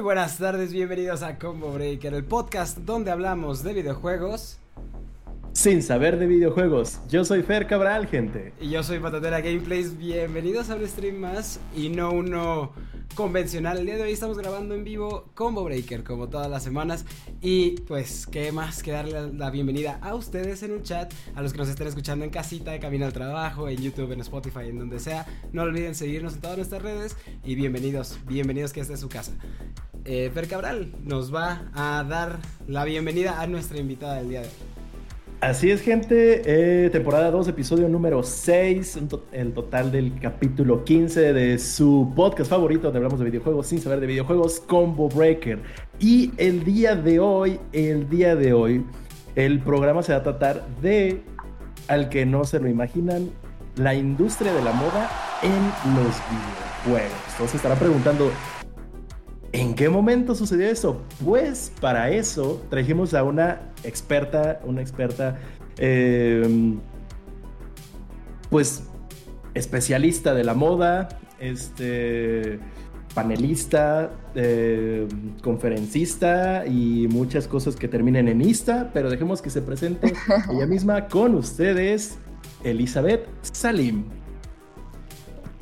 Muy buenas tardes, bienvenidos a Combo Breaker, el podcast donde hablamos de videojuegos. Sin saber de videojuegos, yo soy Fer Cabral, gente. Y yo soy Patatera Gameplays, bienvenidos a un stream más y no uno convencional. El día de hoy estamos grabando en vivo Combo Breaker, como todas las semanas. Y pues, ¿qué más que darle la bienvenida a ustedes en un chat, a los que nos estén escuchando en casita, de camino al trabajo, en YouTube, en Spotify, en donde sea. No olviden seguirnos en todas nuestras redes y bienvenidos, bienvenidos que esta es su casa. Eh, Fer Cabral nos va a dar la bienvenida a nuestra invitada del día de hoy. Así es, gente. Eh, temporada 2, episodio número 6. el total del capítulo 15 de su podcast favorito donde hablamos de videojuegos sin saber de videojuegos, Combo Breaker. Y el día de hoy, el día de hoy, el programa se va a tratar de, al que no se lo imaginan, la industria de la moda en los videojuegos. Entonces estará preguntando, ¿En qué momento sucedió eso? Pues para eso trajimos a una experta, una experta, em, pues especialista de la moda, este, panelista, em, conferencista y muchas cosas que terminen en Insta, pero dejemos que se presente ella misma con ustedes, Elizabeth Salim.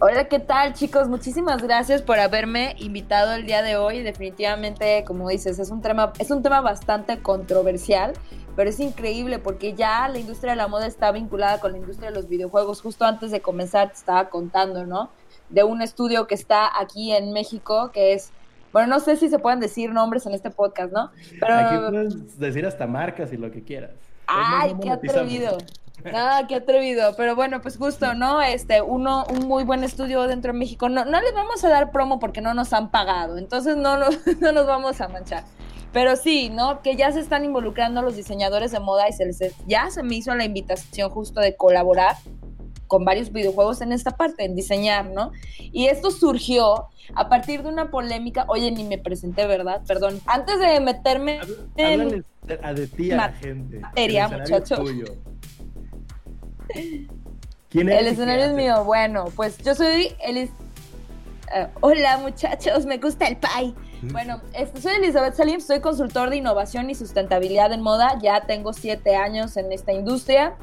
Hola, ¿qué tal chicos? Muchísimas gracias por haberme invitado el día de hoy. Definitivamente, como dices, es un tema, es un tema bastante controversial, pero es increíble porque ya la industria de la moda está vinculada con la industria de los videojuegos. Justo antes de comenzar te estaba contando, ¿no? De un estudio que está aquí en México, que es bueno, no sé si se pueden decir nombres en este podcast, ¿no? Pero... Aquí puedes decir hasta marcas y lo que quieras. ¡Ay, qué atrevido! Ah, qué atrevido. Pero bueno, pues justo, ¿no? Este, uno, un muy buen estudio dentro de México. No, no les vamos a dar promo porque no nos han pagado. Entonces no, no, no nos vamos a manchar. Pero sí, ¿no? Que ya se están involucrando los diseñadores de moda y se les, ya se me hizo la invitación justo de colaborar con varios videojuegos en esta parte, en diseñar, ¿no? Y esto surgió a partir de una polémica, oye, ni me presenté, ¿verdad? Perdón, antes de meterme en... a de ti a la gente. Materia, muchacho. ¿Quién es? El escenario es mío. Bueno, pues yo soy Elis. Eh, hola muchachos, me gusta el pie. Bueno, este, soy Elizabeth Salim, soy consultor de innovación y sustentabilidad en moda. Ya tengo siete años en esta industria.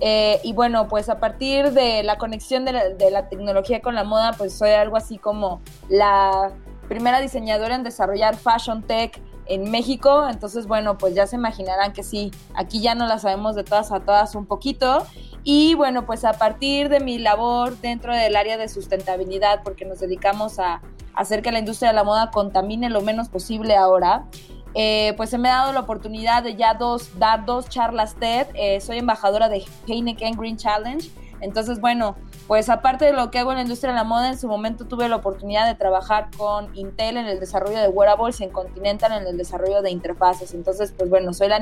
Eh, y bueno, pues a partir de la conexión de la, de la, tecnología con la moda, pues soy algo así como la primera diseñadora en desarrollar fashion tech en México. Entonces, bueno, pues ya se imaginarán que sí, aquí ya no la sabemos de todas a todas un poquito. Y bueno, pues a partir de mi labor dentro del área de sustentabilidad, porque nos dedicamos a hacer que la industria de la moda contamine lo menos posible ahora, eh, pues se me ha dado la oportunidad de ya dos, dar dos charlas TED. Eh, soy embajadora de Heineken Green Challenge. Entonces, bueno, pues aparte de lo que hago en la industria de la moda, en su momento tuve la oportunidad de trabajar con Intel en el desarrollo de wearables y en Continental en el desarrollo de interfaces. Entonces, pues bueno, soy la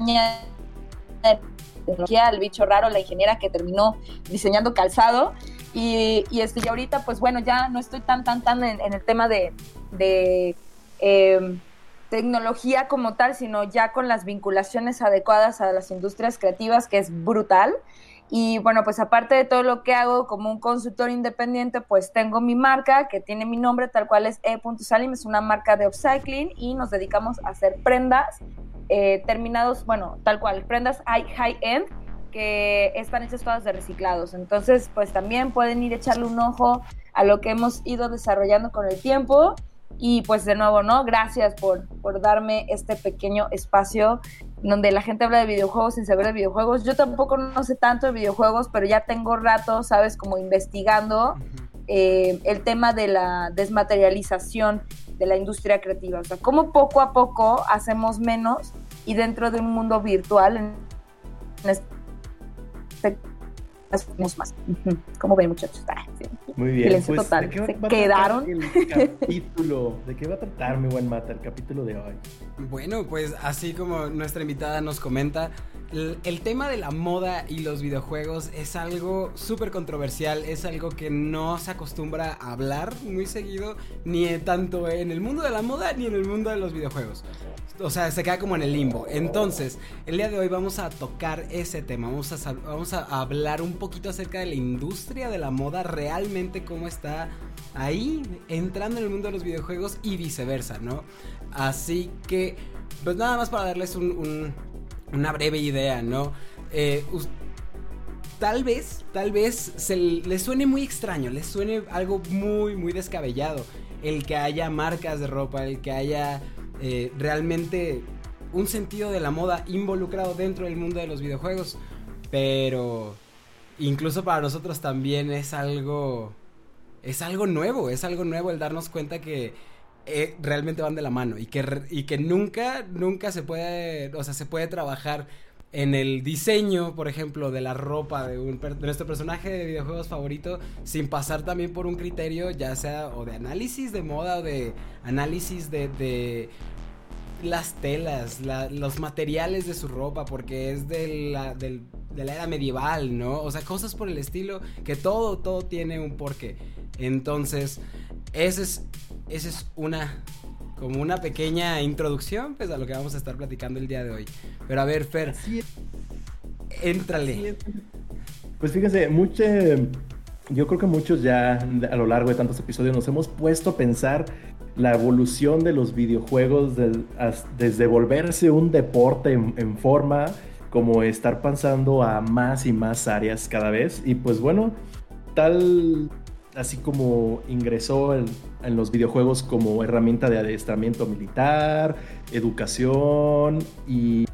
niña tecnología, el bicho raro, la ingeniera que terminó diseñando calzado. Y, y, este, y ahorita, pues bueno, ya no estoy tan, tan, tan en, el tema de, de em, tecnología como tal, sino ya con las vinculaciones adecuadas a las industrias creativas, que es brutal. Y bueno, pues aparte de todo lo que hago como un consultor independiente, pues tengo mi marca que tiene mi nombre tal cual es e.salim, es una marca de upcycling y nos dedicamos a hacer prendas eh, terminados, bueno, tal cual, prendas high-end que están hechas todas de reciclados. Entonces, pues también pueden ir a echarle un ojo a lo que hemos ido desarrollando con el tiempo. Y pues de nuevo, ¿no? Gracias por, por darme este pequeño espacio donde la gente habla de videojuegos sin saber de videojuegos. Yo tampoco no sé tanto de videojuegos, pero ya tengo rato, ¿sabes? Como investigando eh, el tema de la desmaterialización de la industria creativa. O sea, cómo poco a poco hacemos menos y dentro de un mundo virtual en, este hacemos más. ¿Cómo ven, muchachos? Ah, Muy bien. pues, total. ¿de qué Se quedaron. El capítulo, ¿de qué va a tratar, mi buen Mata, el capítulo de hoy? Bueno, pues así como nuestra invitada nos comenta, el, tema de la moda y los videojuegos es algo súper controversial, es algo que no se acostumbra a hablar muy seguido, ni tanto en el mundo de la moda ni en el mundo de los videojuegos. O sea, se queda como en el limbo. Entonces, el día de hoy vamos a tocar ese tema. Vamos a, vamos a hablar un poquito acerca de la industria de la moda, realmente cómo está ahí entrando en el mundo de los videojuegos y viceversa, ¿no? Así que, pues nada más para darles una breve idea, ¿no? Eh, tal vez, tal vez se les suene muy extraño, les suene algo muy, muy descabellado. El que haya marcas de ropa, el que haya eh, realmente un sentido de la moda involucrado dentro del mundo de los videojuegos. Pero incluso para nosotros también es algo... Es algo nuevo, es algo nuevo el darnos cuenta que eh, realmente van de la mano y que, y que nunca, nunca se puede, o sea, se puede trabajar en el diseño, por ejemplo, de la ropa de, un, de nuestro personaje de videojuegos favorito, sin pasar también por un criterio, ya sea o de análisis de moda o de análisis de, las telas, los materiales de su ropa, porque es de la, de la era medieval, ¿no? O sea, cosas por el estilo, que todo, todo tiene un porqué. Entonces, ese es, esa es una como una pequeña introducción pues a lo que vamos a estar platicando el día de hoy. Pero a ver, Fer, éntrale. Pues fíjense, mucho, yo creo que muchos ya a lo largo de tantos episodios nos hemos puesto a pensar la evolución de los videojuegos desde volverse un deporte en, forma, como estar pasando a más y más áreas cada vez. Y pues bueno, tal así como ingresó en, los videojuegos como herramienta de adiestramiento militar, educación y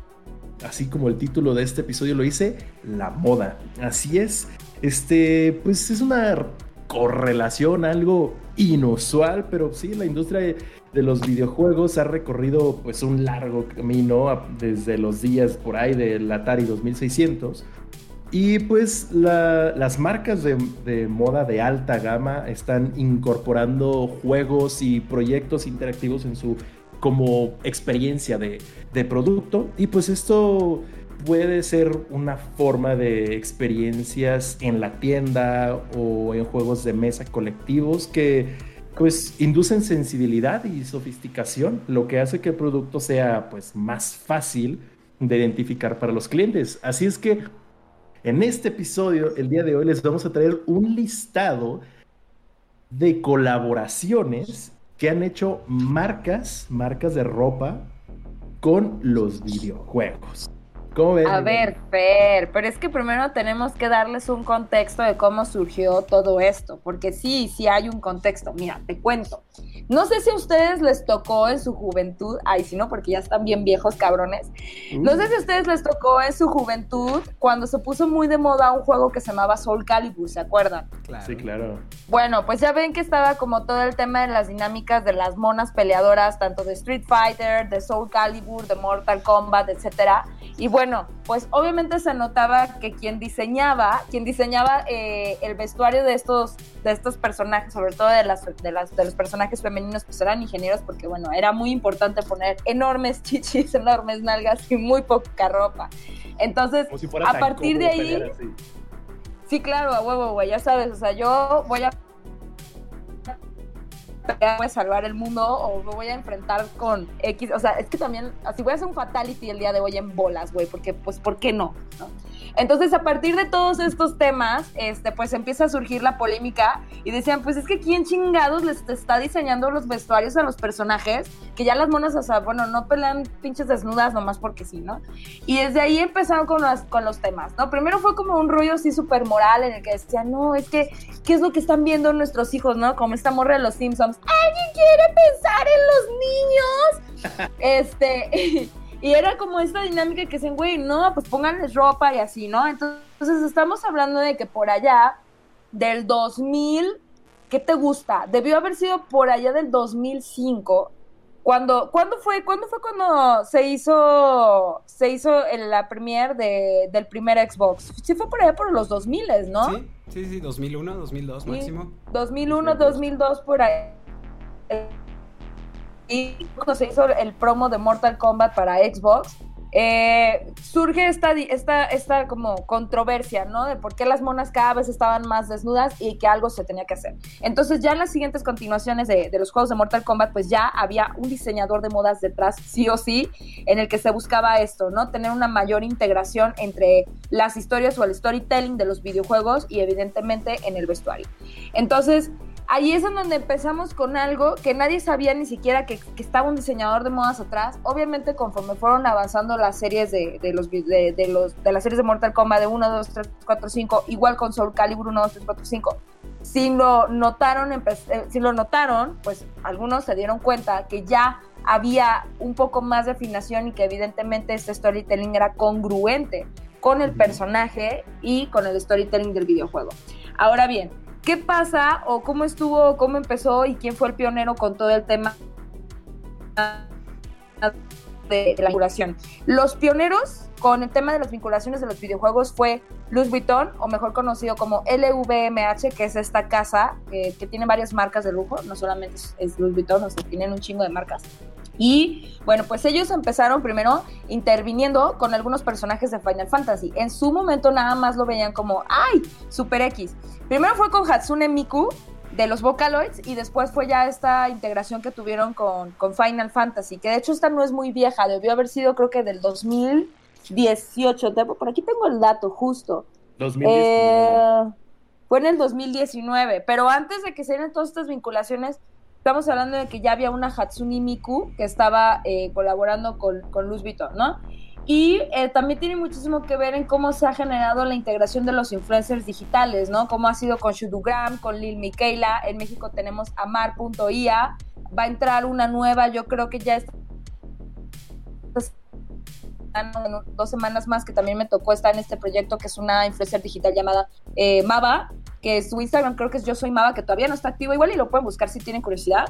así como el título de este episodio lo dice, la moda. Así es. Este, pues es una correlación, algo inusual, pero sí, la industria de, los videojuegos ha recorrido pues un largo camino desde los días por ahí del Atari 2600 y pues las marcas de, moda de alta gama están incorporando juegos y proyectos interactivos en su como experiencia de, de producto. Y pues esto puede ser una forma de experiencias en la tienda o en juegos de mesa colectivos que pues inducen sensibilidad y sofisticación, lo que hace que el producto sea pues más fácil de identificar para los clientes. Así es que en este episodio, el día de hoy, les vamos a traer un listado de colaboraciones que han hecho marcas, marcas de ropa con los videojuegos. A ver, Fer, pero es que primero tenemos que darles un contexto de cómo surgió todo esto, porque sí, sí hay un contexto. Mira, te cuento. No sé si a ustedes les tocó en su juventud, ay, si no, porque ya están bien viejos cabrones. No sé si a ustedes les tocó en su juventud cuando se puso muy de moda un juego que se llamaba Soul Calibur, ¿se acuerdan? Sí, claro. Bueno, pues ya ven que estaba como todo el tema de las dinámicas de las monas peleadoras, tanto de Street Fighter, de Soul Calibur, de Mortal Kombat, etcétera. Y bueno, pues obviamente se notaba que quien diseñaba, quien diseñaba eh, el vestuario de estos, de estos personajes, sobre todo de, las, de, las, de los personajes femeninos, pues eran ingenieros porque bueno, era muy importante poner enormes chichis, enormes nalgas y muy poca ropa. Entonces, a partir de ahí... Sí, claro, a huevo, güey, ya sabes, o sea, yo voy a voy a salvar el mundo o me voy a enfrentar con X. O sea, es que también, así voy a hacer un fatality el día de hoy en bolas, güey, porque, pues, ¿por qué no? ¿no? Entonces, a partir de todos estos temas, este, pues empieza a surgir la polémica y decían, pues es que quién chingados les está diseñando los vestuarios a los personajes, que ya las monas, o sea, bueno, no pelean pinches desnudas nomás porque sí, ¿no? Y desde ahí empezaron con, las, con los temas, ¿no? Primero fue como un rollo así súper moral en el que decían, no, es que, ¿qué es lo que están viendo nuestros hijos, ¿no? Como esta morra de los Simpsons, ¿alguien quiere pensar en los niños? este... Y era como esta dinámica que dicen, güey, no, pues pónganles ropa y así, ¿no? Entonces estamos hablando de que por allá, del 2000, ¿qué te gusta? Debió haber sido por allá del 2005. Cuando, ¿cuándo fue? ¿Cuándo fue cuando se hizo se hizo la premier de, del primer Xbox? Sí fue por allá por los 2000, ¿no? Sí, sí, sí, 2001, 2002 máximo. 2001, 2002 por ahí y cuando se hizo el promo de Mortal Kombat para Xbox, eh, surge esta, esta, esta como controversia, ¿no? De por qué las monas cada vez estaban más desnudas y que algo se tenía que hacer. Entonces ya en las siguientes continuaciones de, de, los juegos de Mortal Kombat, pues ya había un diseñador de modas detrás, sí o sí, en el que se buscaba esto, ¿no? Tener una mayor integración entre las historias o el storytelling de los videojuegos y evidentemente en el vestuario. Entonces, ahí es en donde empezamos con algo que nadie sabía ni siquiera que, estaba un diseñador de modas atrás. Obviamente, conforme fueron avanzando las series de, los, de, los, de las series de Mortal Kombat de 1, 2, 3, 4, 5, igual con Soul Calibur 1, 2, 3, 4, 5. Si lo notaron, eh, si lo notaron, pues algunos se dieron cuenta que ya había un poco más de afinación y que evidentemente este storytelling era congruente con el personaje y con el storytelling del videojuego. Ahora bien, ¿Qué pasa o cómo estuvo, cómo empezó y quién fue el pionero con todo el tema de, la vinculación? Los pioneros con el tema de las vinculaciones de los videojuegos fue Louis Vuitton, o mejor conocido como LVMH, que es esta casa que tiene varias marcas de lujo, no solamente es, es Louis Vuitton, o sea, tienen un chingo de marcas. Y bueno, pues ellos empezaron primero interviniendo con algunos personajes de Final Fantasy. En su momento nada más lo veían como, ¡ay! Super X. Primero fue con Hatsune Miku de los Vocaloids y después fue ya esta integración que tuvieron con, Final Fantasy, que de hecho esta no es muy vieja, debió haber sido creo que del 2018. Por aquí tengo el dato justo. 2019. Eh, fue en el 2019, pero antes de que se dieran todas estas vinculaciones, estamos hablando de que ya había una Hatsune Miku que estaba eh, colaborando con, con Luz Vuitton, ¿no? Y eh, también tiene muchísimo que ver en cómo se ha generado la integración de los influencers digitales, ¿no? Cómo ha sido con Shudugram, con Lil Miquela. En México tenemos Amar.ia. Va a entrar una nueva, yo creo que ya está dos semanas más que también me tocó estar en este proyecto que es una influencer digital llamada eh, Mava que su Instagram creo que es Yo Soy Mava, que todavía no está activo igual y lo pueden buscar si tienen curiosidad.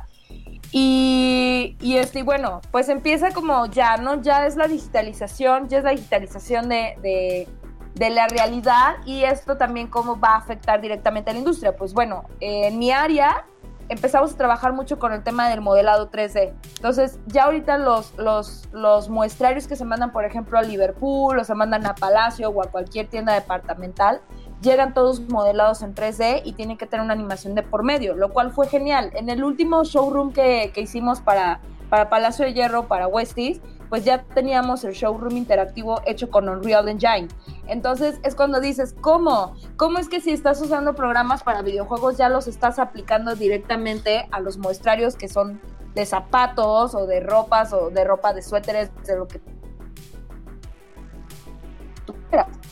Y, y este, bueno, pues empieza como ya, ¿no? Ya es la digitalización, ya es la digitalización de, de, de la realidad y esto también cómo va a afectar directamente a la industria. Pues bueno, en mi área empezamos a trabajar mucho con el tema del modelado 3D. Entonces, ya ahorita los, los, los muestrarios que se mandan, por ejemplo, a Liverpool o se mandan a Palacio o a cualquier tienda departamental, llegan todos modelados en 3D y tienen que tener una animación de por medio, lo cual fue genial. En el último showroom que, que hicimos para, para Palacio de Hierro, para Westies, pues ya teníamos el showroom interactivo hecho con Unreal Engine. Entonces es cuando dices, ¿cómo? ¿Cómo es que si estás usando programas para videojuegos ya los estás aplicando directamente a los muestrarios que son de zapatos o de ropas o de ropa de suéteres, de lo que?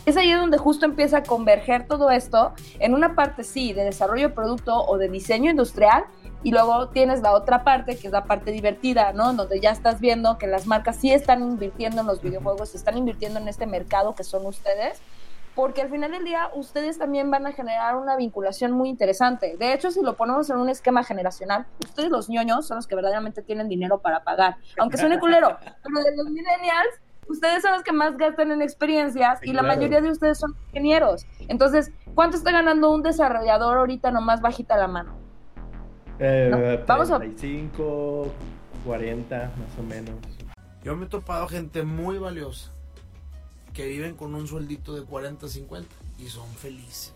Es ahí donde justo empieza a converger todo esto en una parte, sí, de desarrollo de producto o de diseño industrial, y luego tienes la otra parte, que es la parte divertida, ¿no? Donde ya estás viendo que las marcas sí están invirtiendo en los videojuegos, están invirtiendo en este mercado que son ustedes, porque al final del día ustedes también van a generar una vinculación muy interesante. De hecho, si lo ponemos en un esquema generacional, ustedes los ñoños son los que verdaderamente tienen dinero para pagar, aunque suene culero, pero de los millennials ustedes son los que más gastan en experiencias y la mayoría de ustedes son ingenieros. Entonces, ¿cuánto está ganando un desarrollador ahorita nomás bajita la mano? Eh, Vamos a 35, 40 más o menos. Yo me he topado gente muy valiosa que viven con un sueldito de 40, 50 y son felices.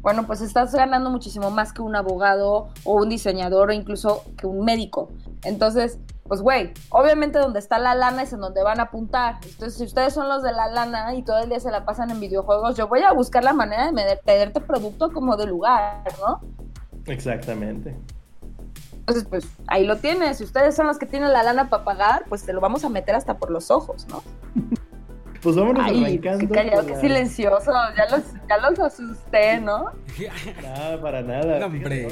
Bueno, pues estás ganando muchísimo más que un abogado o un diseñador o incluso que un médico. Entonces, pues güey, obviamente donde está la lana es en donde van a apuntar. Entonces, si ustedes son los de la lana y todo el día se la pasan en videojuegos, yo voy a buscar la manera de tenerte producto como de lugar, ¿no? Exactamente. Entonces, pues ahí lo tienes. Si ustedes son los que tienen la lana para pagar, pues te lo vamos a meter hasta por los ojos, ¿no? Pues vámonos arrancando. Qué callado, qué silencioso. Ya los, ya los asusté, ¿no? Nada, para nada. hombre.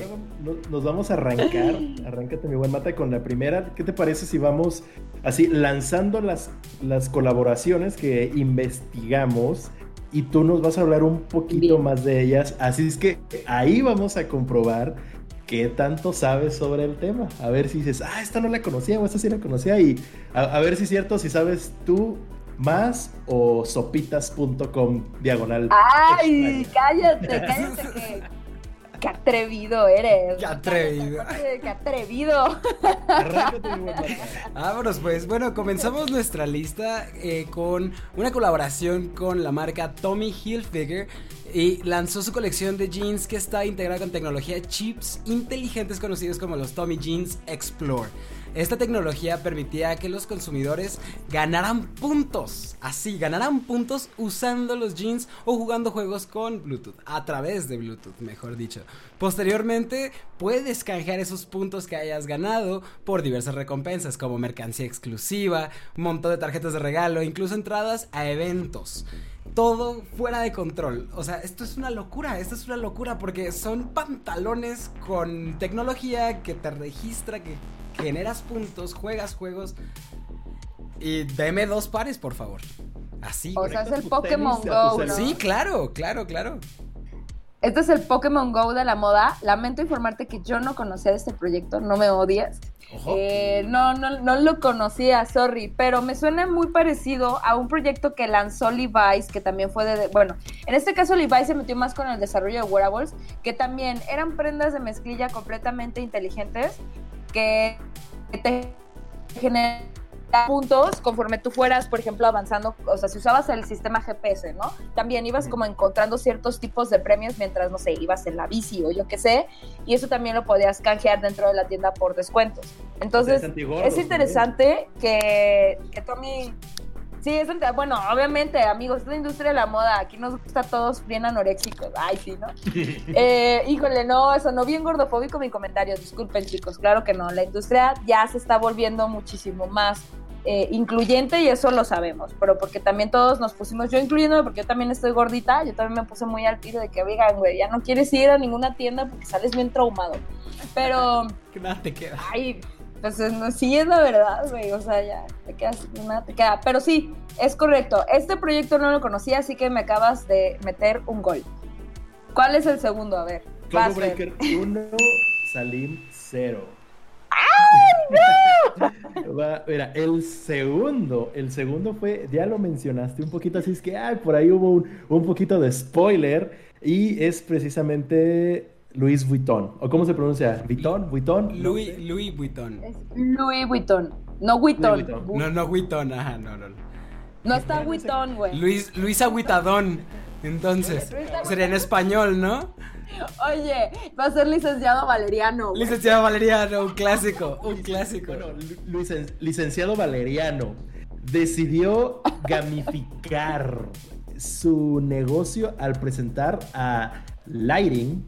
nos vamos a arrancar. Arráncate, mi buen mata, con la primera. ¿Qué te parece si vamos así lanzando las, las colaboraciones que investigamos? Y tú nos vas a hablar un poquito más de ellas. Así es que ahí vamos a comprobar qué tanto sabes sobre el tema. A ver si dices, ah, esta no la conocía o esta sí la conocía. Y a, a ver si es cierto, si sabes tú más o sopitas.com diagonal. ¡Ay! Cállate, cállate que. Qué atrevido eres. Qué atrevido. Qué atrevido. Vámonos pues. Bueno, comenzamos nuestra lista eh, con una colaboración con la marca Tommy Hilfiger y lanzó su colección de jeans que está integrada con tecnología chips inteligentes conocidos como los Tommy Jeans Explore. Esta tecnología permitía que los consumidores ganaran puntos, así, ganaran puntos usando los jeans o jugando juegos con Bluetooth, a través de Bluetooth, mejor dicho. Posteriormente, puedes canjear esos puntos que hayas ganado por diversas recompensas como mercancía exclusiva, un montón de tarjetas de regalo, incluso entradas a eventos todo fuera de control. O sea, esto es una locura, esto es una locura porque son pantalones con tecnología que te registra, que generas puntos, juegas juegos. Y deme dos pares, por favor. Así. O sea, es el Pokémon Go. ¿no? Sí, claro, claro, claro. Este es el Pokémon Go de la moda. Lamento informarte que yo no conocía este proyecto, no me odias. Eh, no, no, no lo conocía, sorry, pero me suena muy parecido a un proyecto que lanzó Levi's, que también fue de, bueno, en este caso Levi's se metió más con el desarrollo de wearables, que también eran prendas de mezclilla completamente inteligentes, que te generan puntos conforme tú fueras, por ejemplo, avanzando, o sea, si usabas el sistema GPS, ¿no? También ibas como encontrando ciertos tipos de premios mientras, no sé, ibas en la bici o yo qué sé, y eso también lo podías canjear dentro de la tienda por descuentos. Entonces, es interesante que, que Tommy Sí, es bueno, obviamente, amigos, es la industria de la moda. Aquí nos gusta a todos bien anoréxicos. Ay, sí, ¿no? eh, híjole, no, eso no bien gordofóbico mi comentario. Disculpen, chicos, claro que no. La industria ya se está volviendo muchísimo más eh, incluyente y eso lo sabemos. Pero porque también todos nos pusimos, yo incluyéndome porque yo también estoy gordita, yo también me puse muy al tiro de que, oigan, güey, ya no quieres ir a ninguna tienda porque sales bien traumado. Pero. Que nada te queda. Ay, pues no, sí es la verdad, güey, o sea, ya te quedas, nada te queda. Pero sí, es correcto. Este proyecto no lo conocía, así que me acabas de meter un gol. ¿Cuál es el segundo? A ver. Combo Breaker 1, Salim 0. ¡Ay, no! mira, el segundo, el segundo fue, ya lo mencionaste un poquito, así es que ay, por ahí hubo un, un poquito de spoiler y es precisamente Louis Vuitton. ¿O cómo se pronuncia? ¿Vuitton? ¿Vuitton? Louis, Louis Vuitton. Es Louis Vuitton. No Vuitton. No, no Vuitton, ajá, no, no. No está Vuitton, güey. Luis, Luis Aguitadón. Entonces, sería en español, ¿no? Oye, va a ser licenciado Valeriano. Güey. Licenciado Valeriano, un clásico, un clásico. Bueno, licenciado Valeriano decidió gamificar su negocio al presentar a Lighting,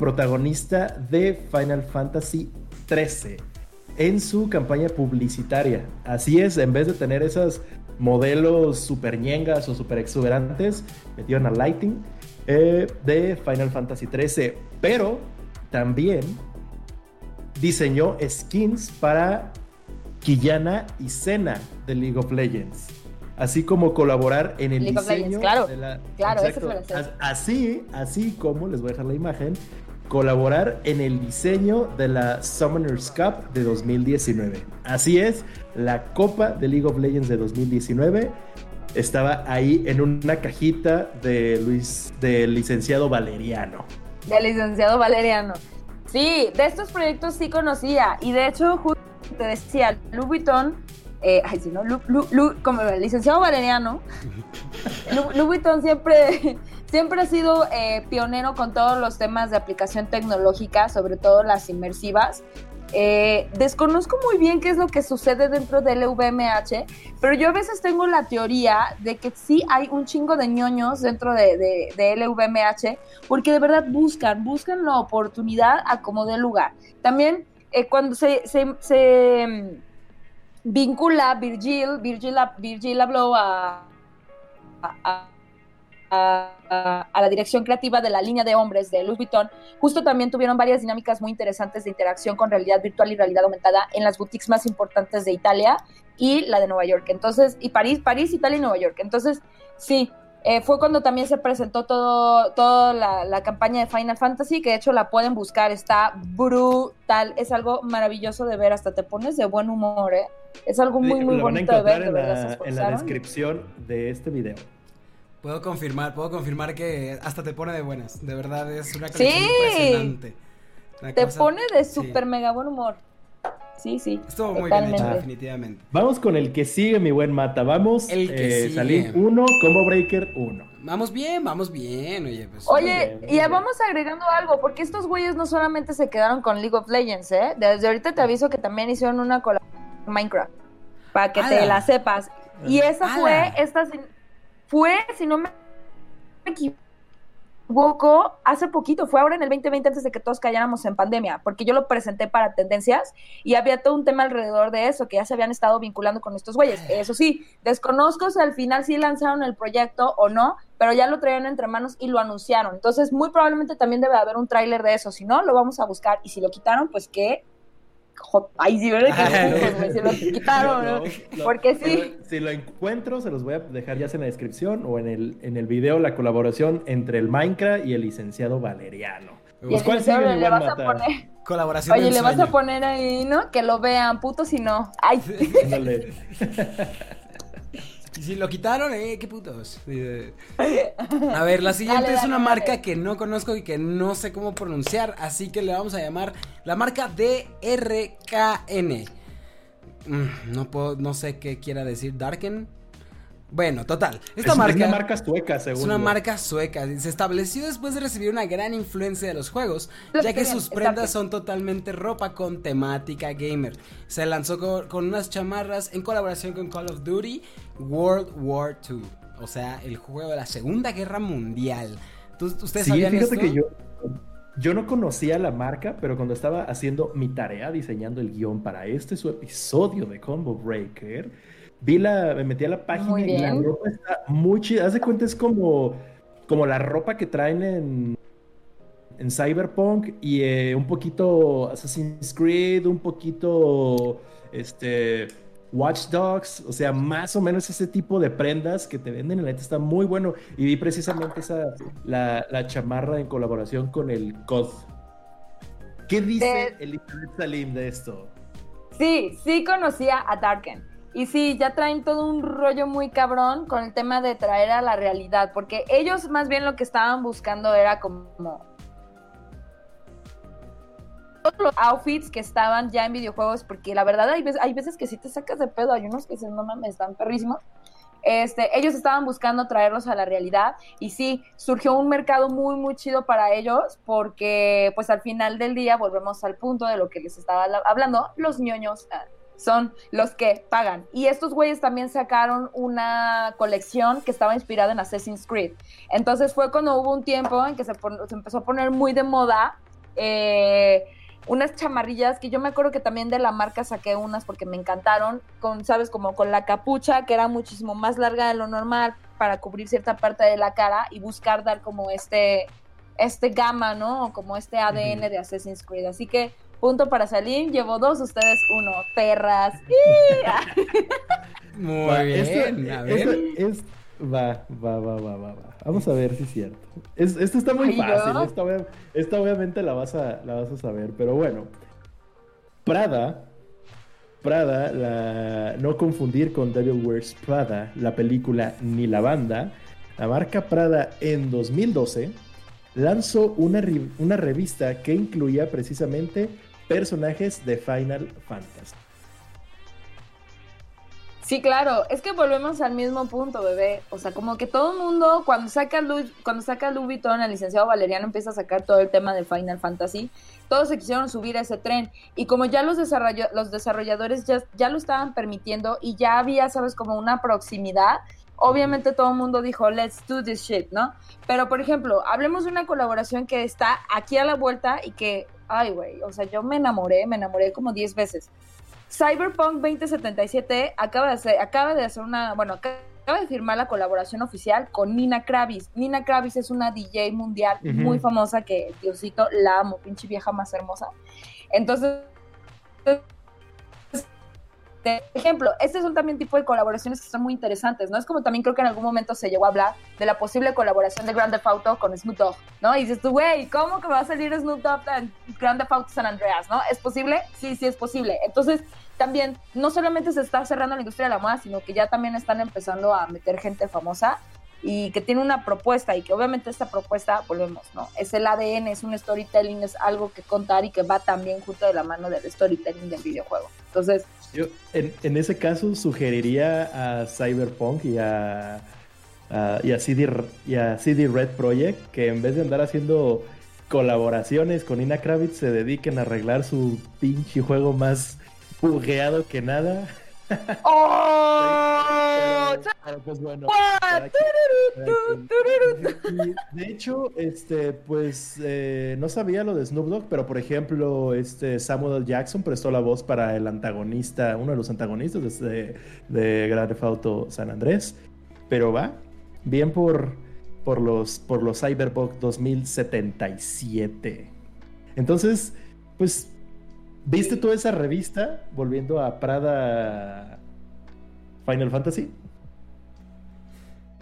protagonista de Final Fantasy XIII en su campaña publicitaria. Así es, en vez de tener esas modelos super ñengas o super exuberantes, metieron a Lighting eh, de Final Fantasy XIII, pero también diseñó skins para Quillana y Sena de League of Legends. Así como colaborar en el diseño claro, de la. Claro, eso Así, así como les voy a dejar la imagen, colaborar en el diseño de la Summoners Cup de 2019. Así es, la Copa de League of Legends de 2019 estaba ahí en una cajita de Luis, del licenciado Valeriano. Del licenciado Valeriano. Sí, de estos proyectos sí conocía. Y de hecho, justo te decía, Louis Vuitton, eh, ay, sí, ¿no? como el licenciado Valeriano, Louis Vuitton siempre siempre ha sido eh, pionero con todos los temas de aplicación tecnológica, sobre todo las inmersivas. Eh, desconozco muy bien qué es lo que sucede dentro del LVMH, pero yo a veces tengo la teoría de que sí hay un chingo de ñoños dentro de, de, LVMH, porque de verdad buscan, buscan la oportunidad a como dé lugar. También eh, cuando se, se, mm, vincula Virgil, Virgil, Virgil habló a, a a, la dirección creativa de la línea de hombres de Louis Vuitton, justo también tuvieron varias dinámicas muy interesantes de interacción con realidad virtual y realidad aumentada en las boutiques más importantes de Italia y la de Nueva York. Entonces, y París, París, Italia y Nueva York. Entonces, sí, eh, fue cuando también se presentó todo, toda la, campaña de Final Fantasy, que de hecho la pueden buscar, está brutal, es algo maravilloso de ver, hasta te pones de buen humor, ¿eh? Es algo muy, muy bonito de ver. En, la, en la descripción de este video. Puedo confirmar, puedo confirmar que hasta te pone de buenas. De verdad, es una colección Sí. impresionante. Una Te cosa- pone de sí. super mega buen humor. Sí, sí. Estuvo muy bien hecho, definitivamente. Vamos con el que sigue, mi buen Mata. Vamos. El que sigue. Salim 1, Combo Breaker 1. Vamos bien, vamos bien, oye, pues. Oye, bien, y bien. vamos agregando algo, porque estos güeyes no solamente se quedaron con League of Legends, ¿eh? Desde ahorita te aviso que también hicieron una colaboración Minecraft, para que te la sepas. Y esa ¡Hala! fue, esta, fue, si no me equivoco, hace poquito, fue ahora en el 2020 antes de que todos cayéramos en pandemia, porque yo lo presenté para tendencias y había todo un tema alrededor de eso, que ya se habían estado vinculando con estos güeyes. Eso sí, desconozco si al final sí lanzaron el proyecto o no, pero ya lo traían entre manos y lo anunciaron. Entonces, muy probablemente también debe haber un tráiler de eso. Si no, lo vamos a buscar. Y si lo quitaron, pues que... Ay, sí, ¿verdad? Que putos, güey, si lo quitaron, ¿no? Porque sí. Si lo encuentro, se los voy a dejar ya sea en la descripción o en el, en el video la colaboración entre el Minecraft y el licenciado Valeriano. Y Pues, el ¿cuál sigue, le vas a poner... Colaboración Oye, le vas a poner ahí, ¿no? Que lo vean, putos y no. Ay, si lo quitaron, eh, qué putos. A ver, la siguiente Dale, es una dale. marca que no conozco y que no sé cómo pronunciar, así que le vamos a llamar la marca DRKN. Mm, no puedo, no sé qué quiera decir Darken. Bueno, total. Esta es, marca es una marca sueca, según es una yo. marca sueca. Se estableció después de recibir una gran influencia de los juegos, Lo ya que sus prendas son totalmente ropa con temática gamer. Se lanzó co- con, unas chamarras en colaboración con Call of Duty World War II. O sea, el juego de la Segunda Guerra Mundial. ¿Tú- ¿Ustedes Sí, sabían fíjate esto? que yo, yo no conocía la marca, pero cuando estaba haciendo mi tarea diseñando el guion para este su episodio de Combo Breaker, vi la, me metí a la página y la ropa está muy chida. Haz de cuenta, es como, como la ropa que traen en, en Cyberpunk y eh, un poquito Assassin's Creed, un poquito este Watch Dogs, o sea, más o menos ese tipo de prendas que te venden, la neta está muy bueno. Y vi precisamente esa, la, la chamarra en colaboración con el COD. ¿Qué dice De- Elizabeth Salim de esto? Sí, sí conocía a Darken. Y sí, ya traen todo un rollo muy cabrón con el tema de traer a la realidad, porque ellos más bien lo que estaban buscando era como todos los outfits que estaban ya en videojuegos, porque la verdad hay veces, hay veces que sí te sacas de pedo, hay unos que dicen, no mames, están perrísimos. Este, ellos estaban buscando traerlos a la realidad y sí, surgió un mercado muy, muy chido para ellos porque pues al final del día volvemos al punto de lo que les estaba la- hablando, los ñoños ah, son los que pagan. Y estos güeyes también sacaron una colección que estaba inspirada en Assassin's Creed. Entonces fue cuando hubo un tiempo en que se, empezó a poner muy de moda eh, unas chamarrillas que yo me acuerdo que también de la marca saqué unas porque me encantaron, con, sabes, como con la capucha que era muchísimo más larga de lo normal para cubrir cierta parte de la cara y buscar dar como este, este gama, ¿no? Como este ADN de Assassin's Creed. Así que punto para salir, llevo dos, ustedes uno, perras. Muy Va, bien, esto- a ver. esto es- va, va, va, va, va, va. Vamos a ver si es cierto. Es- esto está muy Ay, fácil. ¿no? Esta, obvia- esta obviamente la vas, a, la vas a saber. Pero bueno. Prada. Prada, la, no confundir con Devil Wears Prada, la película ni la banda. La marca Prada en 2012 lanzó una, una revista que incluía precisamente personajes de Final Fantasy. Sí, claro, es que volvemos al mismo punto, bebé. O sea, como que todo el mundo, cuando saca Louis, cuando saca el licenciado Valeriano empieza a sacar todo el tema de Final Fantasy, todos se quisieron subir a ese tren. Y como ya los, los desarrolladores ya, ya lo estaban permitiendo y ya había, sabes, como una proximidad, obviamente todo el mundo dijo, let's do this shit, ¿no? Pero, por ejemplo, hablemos de una colaboración que está aquí a la vuelta y que, ay, güey, o sea, yo me enamoré, me enamoré como 10 veces. Cyberpunk 2077 acaba de hacer, acaba de hacer una, bueno, acaba de firmar la colaboración oficial con Nina Kravis. Nina Kravis es una DJ mundial muy famosa que, Diosito, la amo, pinche vieja más hermosa. Entonces, ejemplo, este son también tipo de colaboraciones que son muy interesantes, ¿no? Es como también creo que en algún momento se llegó a hablar de la posible colaboración de Grand Theft Auto con Snoop Dogg, ¿no? Y dices tú, güey, ¿cómo que va a salir Snoop Dogg en Grand Theft San Andreas, ¿no? ¿Es posible? Sí, sí es posible. Entonces, también, no solamente se está cerrando la industria de la moda, sino que ya también están empezando a meter gente famosa. y que tiene una propuesta y que obviamente esta propuesta, volvemos, ¿no? Es el ADN, es un storytelling, es algo que contar y que va también junto de la mano del storytelling del videojuego. Entonces... Yo en, ese caso sugeriría a Cyberpunk y a, y, a CD, y a CD Red Project que en vez de andar haciendo colaboraciones con Ina Kravitz se dediquen a arreglar su pinche juego más bugueado que nada ¡Oh! pues bueno. de hecho, este, pues eh, no sabía lo de Snoop Dogg, pero por ejemplo, este Samuel Jackson prestó la voz para el antagonista, uno de los antagonistas de, de Grand Theft Auto San Andrés. Pero va, bien por, por los, por los Cyberpunk 2077. Entonces, pues ¿Viste toda esa revista? Volviendo a Prada Final Fantasy.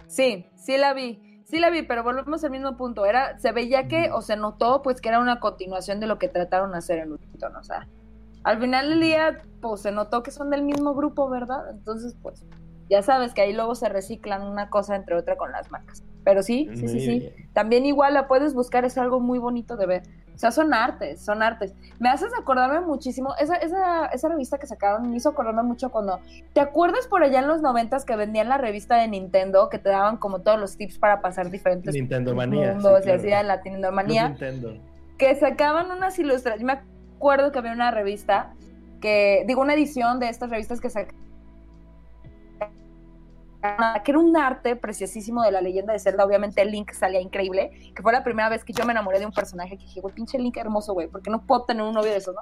Sí, sí la vi. Sí la vi, pero volvemos al mismo punto. Era, se veía que, o se notó, pues que era una continuación de lo que trataron de hacer en Luton. O sea, al final del día, pues se notó que son del mismo grupo, ¿verdad? Entonces, pues, ya sabes que ahí luego se reciclan una cosa entre otra con las marcas. Pero sí, sí, sí, sí. También igual la puedes buscar, es algo muy bonito de ver. O sea, son artes, son artes. Me haces acordarme muchísimo, esa, esa, esa revista que sacaron me hizo acordarme mucho cuando, ¿te acuerdas por allá en los noventas que vendían la revista de Nintendo, que te daban como todos los tips para pasar diferentes Nintendo Manía, mundos y así la Nintendo Manía? Que sacaban unas ilustraciones, me acuerdo que había una revista que, digo, una edición de estas revistas que sacaban que era un arte preciosísimo de la leyenda de Zelda. Obviamente el Link salía increíble, que fue la primera vez que yo me enamoré de un personaje que dije, güey, pinche Link hermoso, güey, porque no puedo tener un novio de eso, ¿no?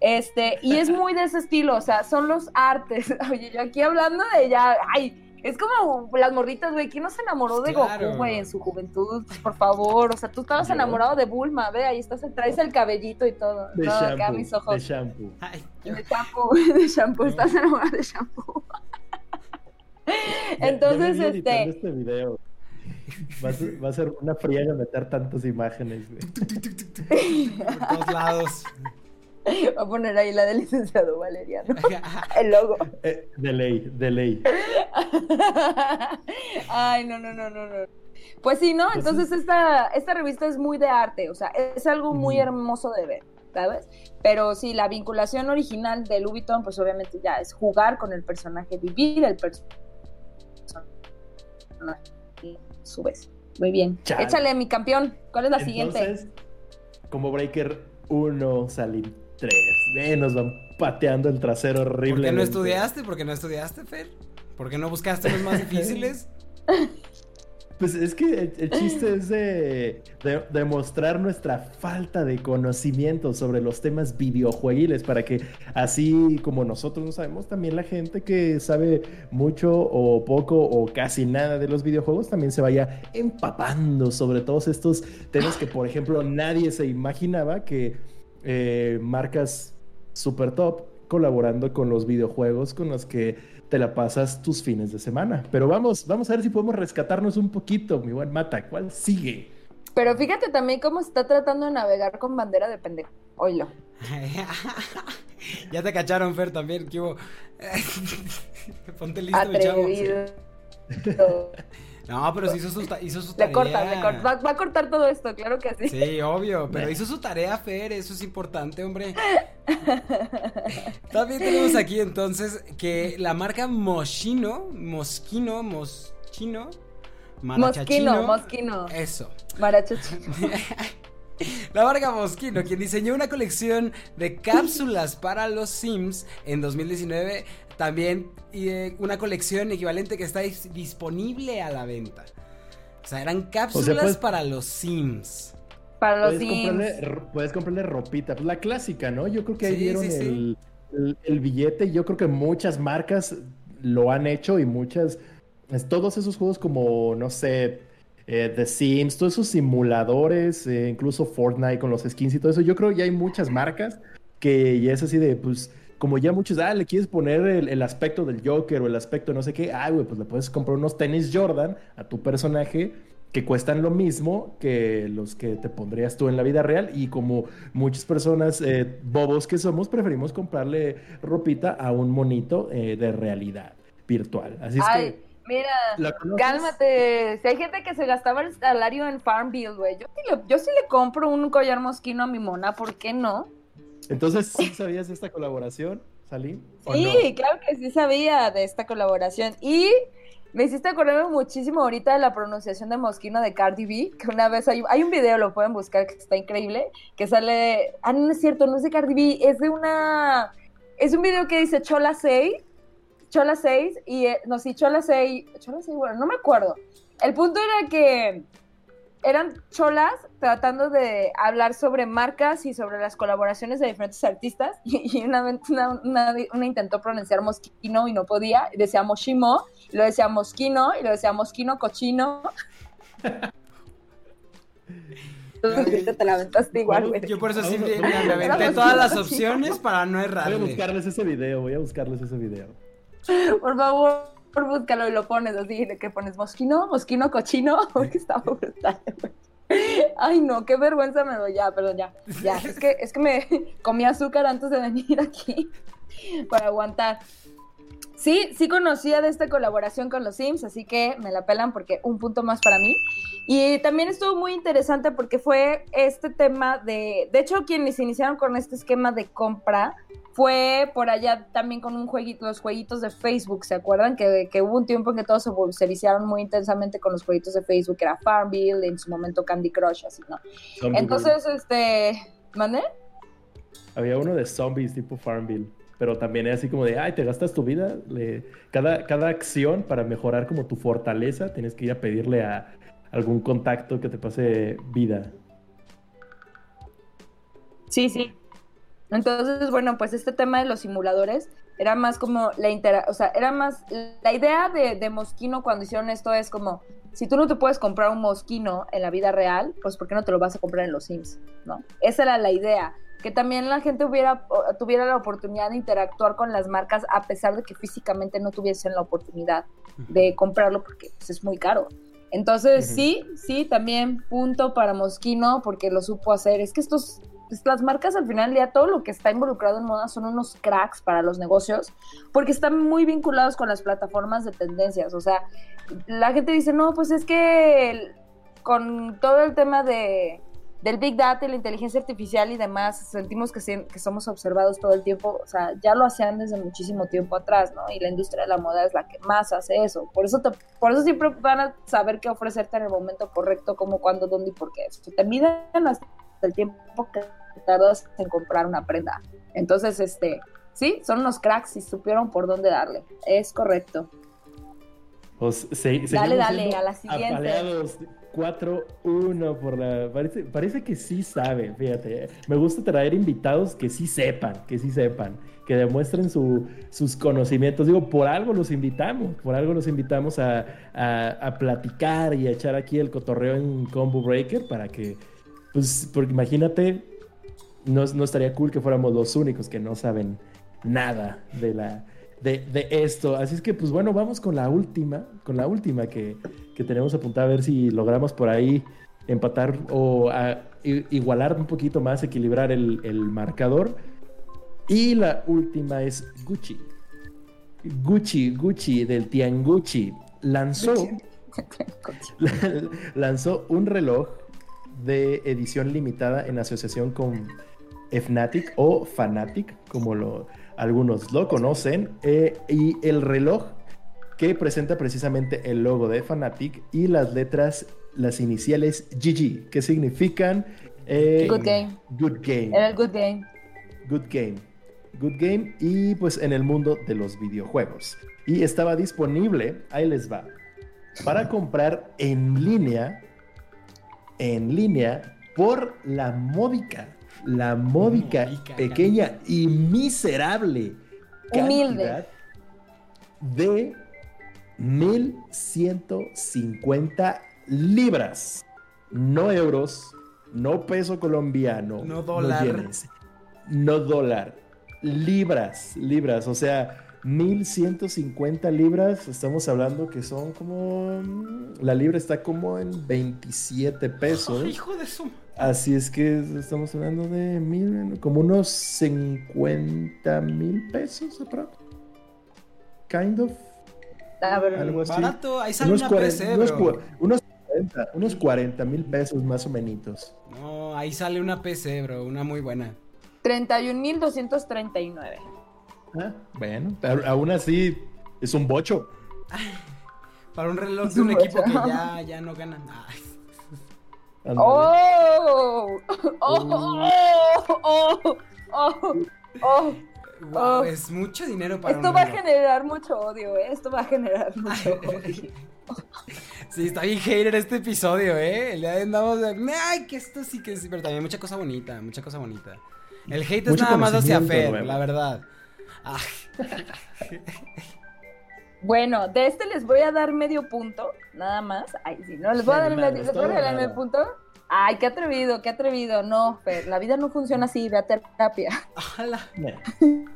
Este, y es muy de ese estilo, o sea, son los artes. Oye, yo aquí hablando de ya, ay, es como las morritas, güey. ¿Quién no se enamoró de Goku, güey, en su juventud? Pues, por favor, o sea, tú estabas enamorado de Bulma, ve, ahí estás, traes el cabellito y todo. De shampoo, mis ojos. De shampoo. de shampoo, de shampoo, estás enamorado de shampoo. Entonces, este... este video. Va a, ser, una friega meter tantas imágenes, Por todos lados. Voy a poner ahí la del licenciado Valeriano. El logo. Eh, de ley, de ley. Ay, no, no, no, no, no. Pues sí, ¿no? Pues Entonces esta, esta revista es muy de arte, o sea, es algo muy hermoso de ver, ¿sabes? Pero sí, la vinculación original de Lubiton, pues obviamente ya es jugar con el personaje, vivir el personaje subes. Muy bien. Échale, mi campeón. ¿Cuál es la Entonces, siguiente? Como Breaker 1, Salim 3. nos van pateando el trasero horrible. ¿Por qué no estudiaste? ¿Por qué no estudiaste, Fer? ¿Por qué no buscaste los más difíciles? Pues es que el, chiste es de, demostrar nuestra falta de conocimiento sobre los temas videojuegiles para que así como nosotros no sabemos, también la gente que sabe mucho o poco o casi nada de los videojuegos también se vaya empapando sobre todos estos temas que, por ejemplo, nadie se imaginaba que eh, marcas super top colaborando con los videojuegos con los que te la pasas tus fines de semana. Pero vamos, vamos a ver si podemos rescatarnos un poquito, mi buen Mata. ¿Cuál sigue? Pero fíjate también cómo está tratando de navegar con bandera de pendejo. Oilo. ya te cacharon, Fer, también. ¿Qué hubo? Ponte listo, mi chavo. No, pero sí hizo su, hizo su tarea. Le corta, le corta. Va, a cortar todo esto, claro que sí. Sí, obvio, pero hizo su tarea, Fer, eso es importante, hombre. También tenemos aquí entonces que la marca Moschino, Moschino, Moschino, Mosquino, Mosquino. Eso. Marachachino. La marca Moschino, quien diseñó una colección de cápsulas para los Sims en 2019, también eh, una colección equivalente que está disponible a la venta. O sea, eran cápsulas para los Sims. Para los puedes Sims. Comprarle, puedes comprarle ropita, pues la clásica, ¿no? Yo creo que ahí dieron el, el, billete. Yo creo que muchas marcas lo han hecho y muchas. Todos esos juegos como, no sé, eh, The Sims, todos esos simuladores, eh, incluso Fortnite con los skins y todo eso. Yo creo que ya hay muchas marcas que ya es así de, pues como ya muchos, ah, le quieres poner el, aspecto del Joker o el aspecto no sé qué, ah, güey, pues le puedes comprar unos tenis Jordan a tu personaje que cuestan lo mismo que los que te pondrías tú en la vida real y como muchas personas eh, bobos que somos, preferimos comprarle ropita a un monito eh, de realidad virtual. Así es que Mira, cálmate. Si hay gente que se gastaba el salario en Farmville, güey. Yo, sí yo sí le compro un collar mosquino a mi mona, ¿por qué no? Entonces, ¿sí sabías de esta colaboración, Salim? ¿O Sí, no? claro que sí sabía de esta colaboración. Y me hiciste acordarme muchísimo ahorita de la pronunciación de Mosquino de Cardi B, que una vez hay, hay un video, lo pueden buscar, que está increíble, que sale... Ah, no es cierto, no es de Cardi B, es de una... Es un video que dice Chola 6, Chola 6, y... eh, no, sí, Chola 6, Chola 6, bueno, no me acuerdo. El punto era que eran cholas tratando de hablar sobre marcas y sobre las colaboraciones de diferentes artistas y, y una, vez una, una- una intentó pronunciar mosquino y no podía, y decía moshimo, y lo decía mosquino, y lo decía mosquino cochino. Entonces, te la aventaste igual, güey. Yo por eso sí vamos. le aventé todas las opciones para no Voy a buscarles ese video, voy a buscarles ese video. Por favor, búscalo y lo pones así, de que pones mosquino, mosquino cochino, porque estaba brutal. Ay, no, qué vergüenza me doy ya, perdón, ya. Ya, es que, es que me comí azúcar antes de venir aquí para aguantar. Sí, sí conocía de esta colaboración con los Sims, así que me la pelan porque un punto más para mí. Y también estuvo muy interesante porque fue este tema de, de hecho, quienes iniciaron con este esquema de compra fue por allá también con un jueguito, los jueguitos de Facebook, ¿se acuerdan? Que, que hubo un tiempo en que todos se, viciaron muy intensamente con los jueguitos de Facebook, que era Farmville, en su momento Candy Crush, así, ¿no? Zombie Entonces, este, ¿mandé? Había uno de zombies tipo Farmville, pero también es así como de, ay, te gastas tu vida. Le... Cada, cada acción para mejorar como tu fortaleza, tienes que ir a pedirle a algún contacto que te pase vida. Sí, sí. Entonces, bueno, pues este tema de los simuladores era más como la intera, o sea, era más la idea de, de Mosquino cuando hicieron esto es como si tú no te puedes comprar un Mosquino en la vida real, pues ¿por qué no te lo vas a comprar en los Sims? ¿No? Esa era la idea, que también la gente hubiera tuviera la oportunidad de interactuar con las marcas a pesar de que físicamente no tuviesen la oportunidad de comprarlo porque pues, es muy caro. Entonces, sí, sí, también punto para Mosquino porque lo supo hacer. Es que estos, pues, las marcas al final día, todo lo que está involucrado en moda son unos cracks para los negocios porque están muy vinculados con las plataformas de tendencias. O sea, la gente dice, no, pues es que con todo el tema de, del Big Data y la inteligencia artificial y demás, sentimos que, se- que somos observados todo el tiempo. O sea, ya lo hacían desde muchísimo tiempo atrás, ¿no? Y la industria de la moda es la que más hace eso. Por eso, te- por eso siempre van a saber qué ofrecerte en el momento correcto, cómo, cuándo, dónde y por qué. Si te miden hasta el tiempo que tardas en comprar una prenda. Entonces, este, sí, son unos cracks y supieron por dónde darle. Es correcto. Pues, se- Dale, dale, a la siguiente. apaleados 4-1 por la... Parece, parece que sí saben, fíjate. Me gusta traer invitados que sí sepan, que sí sepan, que demuestren su- sus conocimientos. Digo, por algo los invitamos, por algo los invitamos a, a- a platicar y a echar aquí el cotorreo en Combo Breaker para que, pues, porque imagínate, no, no estaría cool que fuéramos los únicos que no saben nada de la de, de esto. Así es que, pues bueno, vamos con la última, con la última que, que tenemos apuntada a ver si logramos por ahí empatar o a- igualar un poquito más, equilibrar el, el marcador. Y la última es Gucci. Gucci, Gucci del Tiangucci lanzó lanzó un reloj de edición limitada en asociación con Fnatic o Fanatic, como lo, algunos lo conocen, eh, y el reloj que presenta precisamente el logo de Fanatic y las letras, las iniciales GG, que significan eh, Good game. Good game. Era el good game. Good Game. Good Game y pues en el mundo de los videojuegos. Y estaba disponible, ahí les va, para comprar en línea, en línea, por la módica, la módica, Módica pequeña y miserable Humilde. cantidad de 1150 libras, no euros, no peso colombiano, No dólar. yenes, no dólar, libras, libras, o sea, 1150 libras, estamos hablando que son como, mm, la libra está como en 27 pesos. Hijo de su... Así es que estamos hablando de mil, como unos 50 mil pesos, aprox. Kind of. A ver, Algo así. Barato, ahí sale Unos, una PC, unos, bro. unos 40, unos 40 mil pesos más o menos. No, ahí sale una PC, bro, una muy buena. 31.239. Ah, bueno, pero aún así es un bocho. Para un reloj Es de un un equipo que ya, ya no ganan. Ay, Ándale. ¡Oh! ¡Oh! ¡Oh! ¡Oh! ¡Oh! ¡Oh! guau, Oh. es mucho dinero para Esto un va a generar mucho odio, ¿eh? Esto va a generar mucho odio. Sí, está bien hater este episodio, ¿eh? Le andamos de... Ay, que esto sí que sí, pero también mucha cosa bonita, mucha cosa bonita. El hate es Mucho nada más hacia Fer, nuevo. la verdad. Ay, Bueno, de este les voy a dar medio punto, nada más. Ay, sí, no, les voy a dar medio, les voy a medio punto. Ay, qué atrevido, qué atrevido. No, Fer, la vida no funciona así, ve a terapia. ojalá.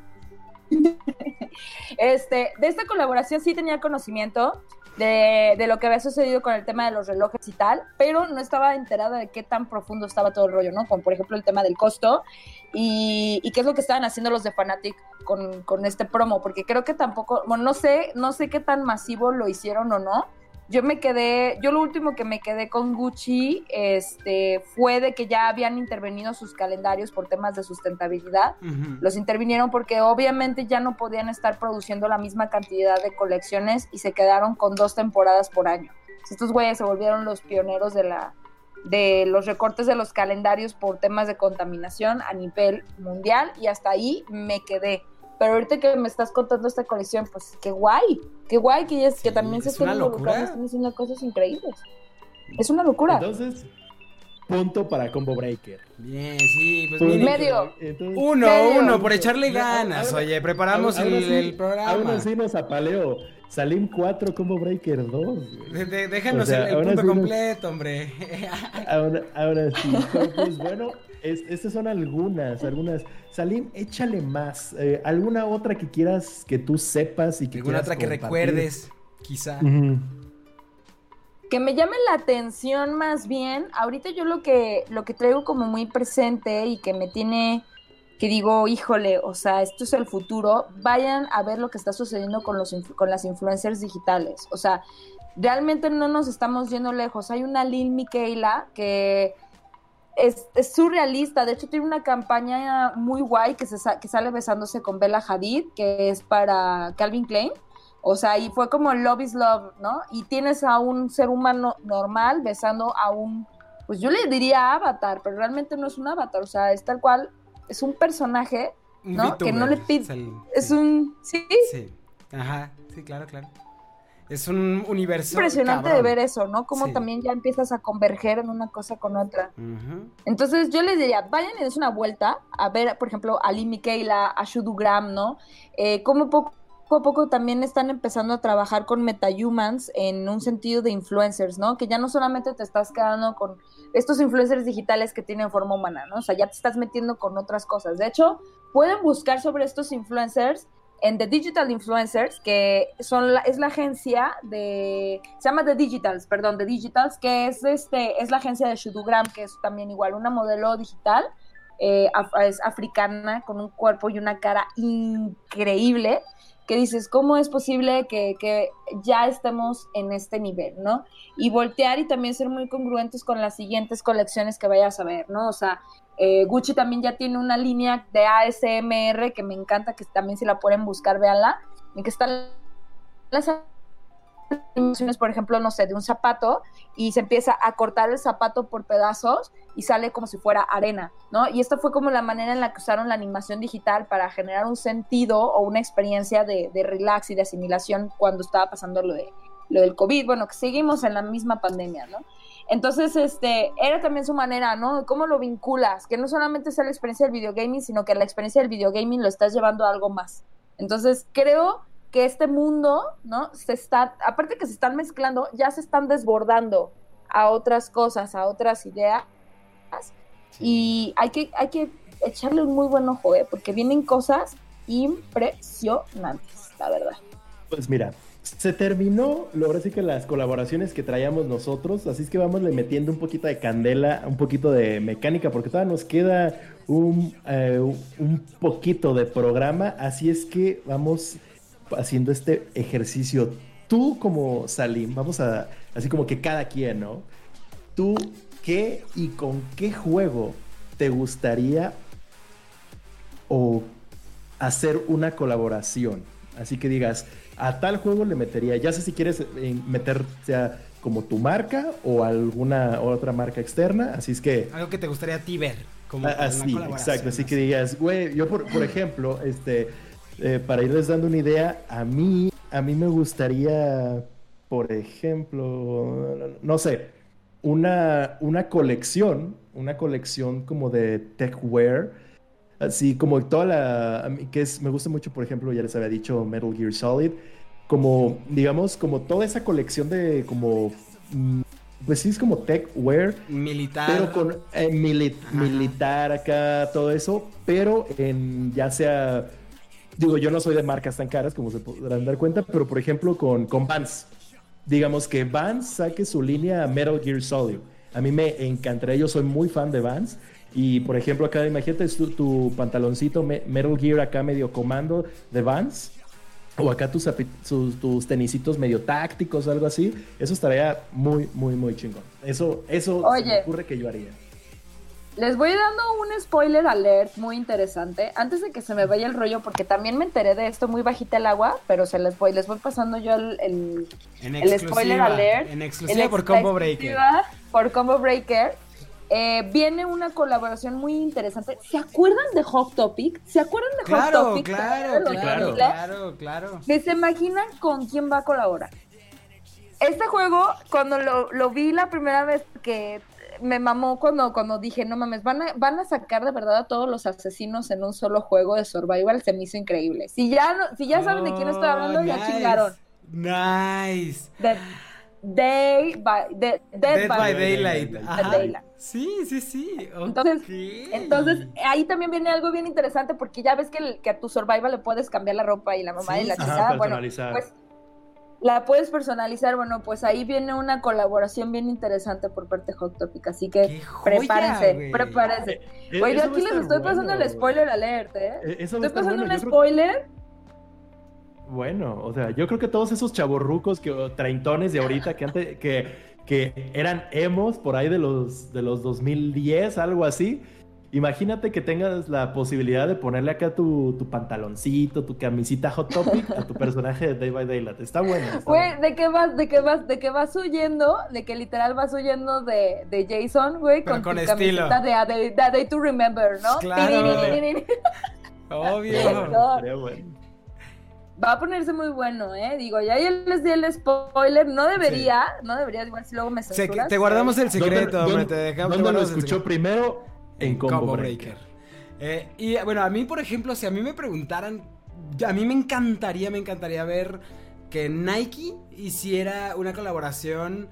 Este, de esta colaboración sí tenía conocimiento de, lo que había sucedido con el tema de los relojes y tal, pero no estaba enterada de qué tan profundo estaba todo el rollo, ¿no? Como por ejemplo el tema del costo y, y qué es lo que estaban haciendo los de Fanatic con, con este promo, porque creo que tampoco, bueno, no sé, no sé qué tan masivo lo hicieron o no. Yo me quedé, yo lo último que me quedé con Gucci, este, fue de que ya habían intervenido sus calendarios por temas de sustentabilidad los intervinieron porque obviamente ya no podían estar produciendo la misma cantidad de colecciones y se quedaron con dos temporadas por año. Estos güeyes se volvieron los pioneros de la de los recortes de los calendarios por temas de contaminación a nivel mundial y hasta ahí me quedé. Pero ahorita que me estás contando esta colección, pues qué guay, qué guay que, es, que Sí, también se es estén una involucrando, locura. están haciendo cosas increíbles. Es una locura. Entonces, punto para Combo Breaker. Bien, sí, pues Punto. Medio. Entonces, Uno, Medio. uno, por echarle ganas. Oye, preparamos aún el, así- el programa. Aún así nos apaleo. Salim 4, Combo Breaker 2. De- de- déjanos O sea, el, punto nos- completo, hombre. Ahora, ahora sí. Pues bueno, es- estas son algunas, algunas. Salim, échale más. Eh, ¿Alguna otra que quieras que tú sepas y que Alguna otra que compartir? recuerdes, quizá. Que me llame la atención más bien, ahorita yo lo que, lo que traigo como muy presente y que me tiene, que digo, híjole, o sea, esto es el futuro, vayan a ver lo que está sucediendo con, los, con las influencers digitales. O sea, realmente no nos estamos yendo lejos. Hay una Lil Miquela que es, es surrealista, de hecho tiene una campaña muy guay que, se, que sale besándose con Bella Hadid, que es para Calvin Klein. O sea, y fue como love is love, ¿no? Y tienes a un ser humano normal besando a un, pues yo le diría avatar, pero realmente no es un avatar, o sea, es tal cual, es un personaje, ¿no? Que no le pide- es un, sí, Sí. Ajá, sí, claro, claro. Es un universo. impresionante de ver eso, ¿no? Como Sí. también ya empiezas a converger en una cosa con otra. Entonces yo les diría, vayan y des una vuelta a ver, por ejemplo, a Lee Miquela, a Shudu Graham, ¿no? Eh, como poco a poco también están empezando a trabajar con metahumans en un sentido de influencers, ¿no? Que ya no solamente te estás quedando con estos influencers digitales que tienen forma humana, ¿no? O sea, ya te estás metiendo con otras cosas. De hecho, pueden buscar sobre estos influencers en The Digital Influencers, que son la, es la agencia de, se llama The Digitals, perdón, The Digitals, que es, este, es la agencia de Shudugram, que es también igual una modelo digital, eh, af- es africana, con un cuerpo y una cara increíble, que dices, ¿cómo es posible que, que ya estemos en este nivel, ¿no? Y voltear y también ser muy congruentes con las siguientes colecciones que vayas a ver, ¿no? O sea, eh, Gucci también ya tiene una línea de ASMR que me encanta, que también si la pueden buscar, véanla, en que están las animaciones, por ejemplo, no sé, de un zapato y se empieza a cortar el zapato por pedazos y sale como si fuera arena, ¿no? Y esta fue como la manera en la que usaron la animación digital para generar un sentido o una experiencia de, de relax y de asimilación cuando estaba pasando lo, de, lo del COVID, bueno, que seguimos en la misma pandemia, ¿no? Entonces, este, era también su manera, ¿no? ¿Cómo lo vinculas? Que no solamente sea la experiencia del videogaming, sino que la experiencia del videogaming lo estás llevando a algo más. Entonces, creo que este mundo, ¿no? Se está, aparte que se están mezclando, ya se están desbordando a otras cosas, a otras ideas. Y hay que, hay que echarle un muy buen ojo, ¿eh? Porque vienen cosas impresionantes, la verdad. Pues mira, se terminó, lo- ahora sí que las colaboraciones que traíamos nosotros, así es que vamos le metiendo un poquito de candela, un poquito de mecánica, porque todavía nos queda un, eh, un poquito de programa, así es que vamos haciendo este ejercicio tú como Salim, vamos a, así como que cada quien, ¿no? Tú, ¿qué y con qué juego te gustaría o hacer una colaboración? Así que digas, a tal juego le metería, ya sé si quieres eh, meter, sea como tu marca o alguna otra marca externa, así es que... Algo que te gustaría a ti ver. Como Ah, Así, exacto. Así que digas, güey, yo por, por ejemplo, este, eh, para irles dando una idea, a mí, a mí me gustaría, por ejemplo, no sé, una, una colección, una colección como de techwear, así como toda la, a mí, que es, me gusta mucho, por ejemplo, ya les había dicho Metal Gear Solid, como, digamos, como toda esa colección de como... mm, Pues sí, es como techwear, Militar. pero con eh, mili- militar acá, todo eso, pero en ya sea, digo, yo no soy de marcas tan caras como se podrán dar cuenta, pero por ejemplo con, con Vans, digamos que Vans saque su línea Metal Gear Solid. A mí me encantaría, yo soy muy fan de Vans. Y por ejemplo, acá imagínate tu, tu pantaloncito me- Metal Gear acá medio comando de Vans. O acá tus, sus- tus tenisitos medio tácticos algo así. Eso estaría muy, muy, muy chingón. Eso, eso se me Oye. ocurre que yo haría. Les voy dando un spoiler alert muy interesante. Antes de que se me vaya el rollo, porque también me enteré de esto muy bajita el agua, pero se les voy, les voy pasando yo el, el, En el spoiler alert. En exclusiva por Combo Breaker. Por Combo Breaker. Eh, viene una colaboración muy interesante. ¿Se acuerdan de Hot Topic? ¿Se acuerdan de Hot Topic? claro, claro, claro, claro. ¿Que se imaginan con quién va a colaborar? Este juego, cuando lo, lo vi la primera vez que me mamó cuando, cuando dije, no mames, van a, van a sacar de verdad a todos los asesinos en un solo juego de survival, se me hizo increíble. Si ya, no- si ya saben de quién estoy hablando, Oh, ya nice. chingaron. Nice. Dead, Day by, Dead, Dead Dead by Daylight. Sí, sí, sí. Entonces. Entonces, ahí también viene algo bien interesante porque ya ves que, el- que a tu survival le puedes cambiar la ropa y la mamá Sí, y la chingada. Bueno, pues la puedes personalizar. Bueno, pues ahí viene una colaboración bien interesante por parte de Hot Topic. Así que joya, prepárense, prepárense. Eh, Oye, eso aquí les estoy pasando el spoiler alert, ¿eh? Eh, Eso Estoy pasando bueno. un Yo creo- spoiler. Bueno, o sea, yo creo que todos esos chavorrucos que treintones de ahorita que antes que, que eran emos por ahí de los de los 2010, algo así. Imagínate que tengas la posibilidad de ponerle acá tu, tu pantaloncito, tu camisita Hot Topic a tu personaje de Day by Daylight. Está bueno. está Güey. ¿de qué vas, de qué vas, de qué vas huyendo? De que literal vas huyendo de, de Jason, güey, con, con tu estilo. camiseta de A Day, de A Day to Remember, ¿no? Claro. Obvio. No. Estaría bueno. Va a ponerse muy bueno, ¿eh? Digo, ya yo les di el spoiler, no debería, no debería, igual si luego me Se- censuras. te guardamos el secreto, ¿Dónde- hombre. Te dejamos ¿Dónde lo escuchó primero? En Combo, Combo Breaker. Breaker. Eh, y bueno, a mí, por ejemplo, si a mí me preguntaran, a mí me encantaría, me encantaría ver que Nike hiciera una colaboración,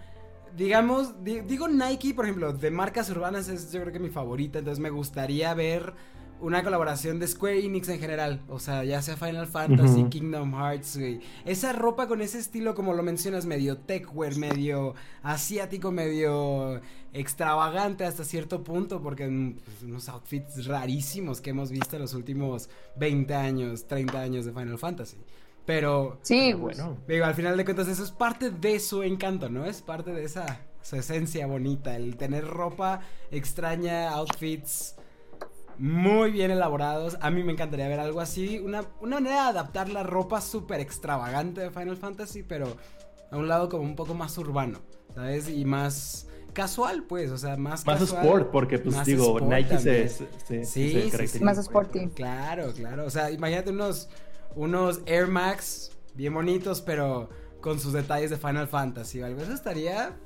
digamos, di- digo Nike, por ejemplo, de marcas urbanas es yo creo que mi favorita, entonces me gustaría ver una colaboración de Square Enix en general, o sea, ya sea Final Fantasy. Kingdom Hearts, güey. Esa ropa con ese estilo, como lo mencionas, medio techwear, medio asiático, medio extravagante hasta cierto punto, porque mm, pues, unos outfits rarísimos que hemos visto en los últimos 20 años, 30 años de Final Fantasy. Pero, Sí, Pero pues. bueno. digo, al final de cuentas, eso es parte de su encanto, ¿no? Es parte de esa su esencia bonita, el tener ropa extraña, outfits muy bien elaborados. A mí me encantaría ver algo así, una, una manera de adaptar la ropa súper extravagante de Final Fantasy, pero a un lado como un poco más urbano, ¿sabes? Y más casual, pues, o sea, más Más casual, sport, porque pues más digo, Nike se, se, se- Sí, se sí, Más eso. Claro, claro. O sea, imagínate unos, unos Air Max bien bonitos, pero con sus detalles de Final Fantasy o algo. Eso estaría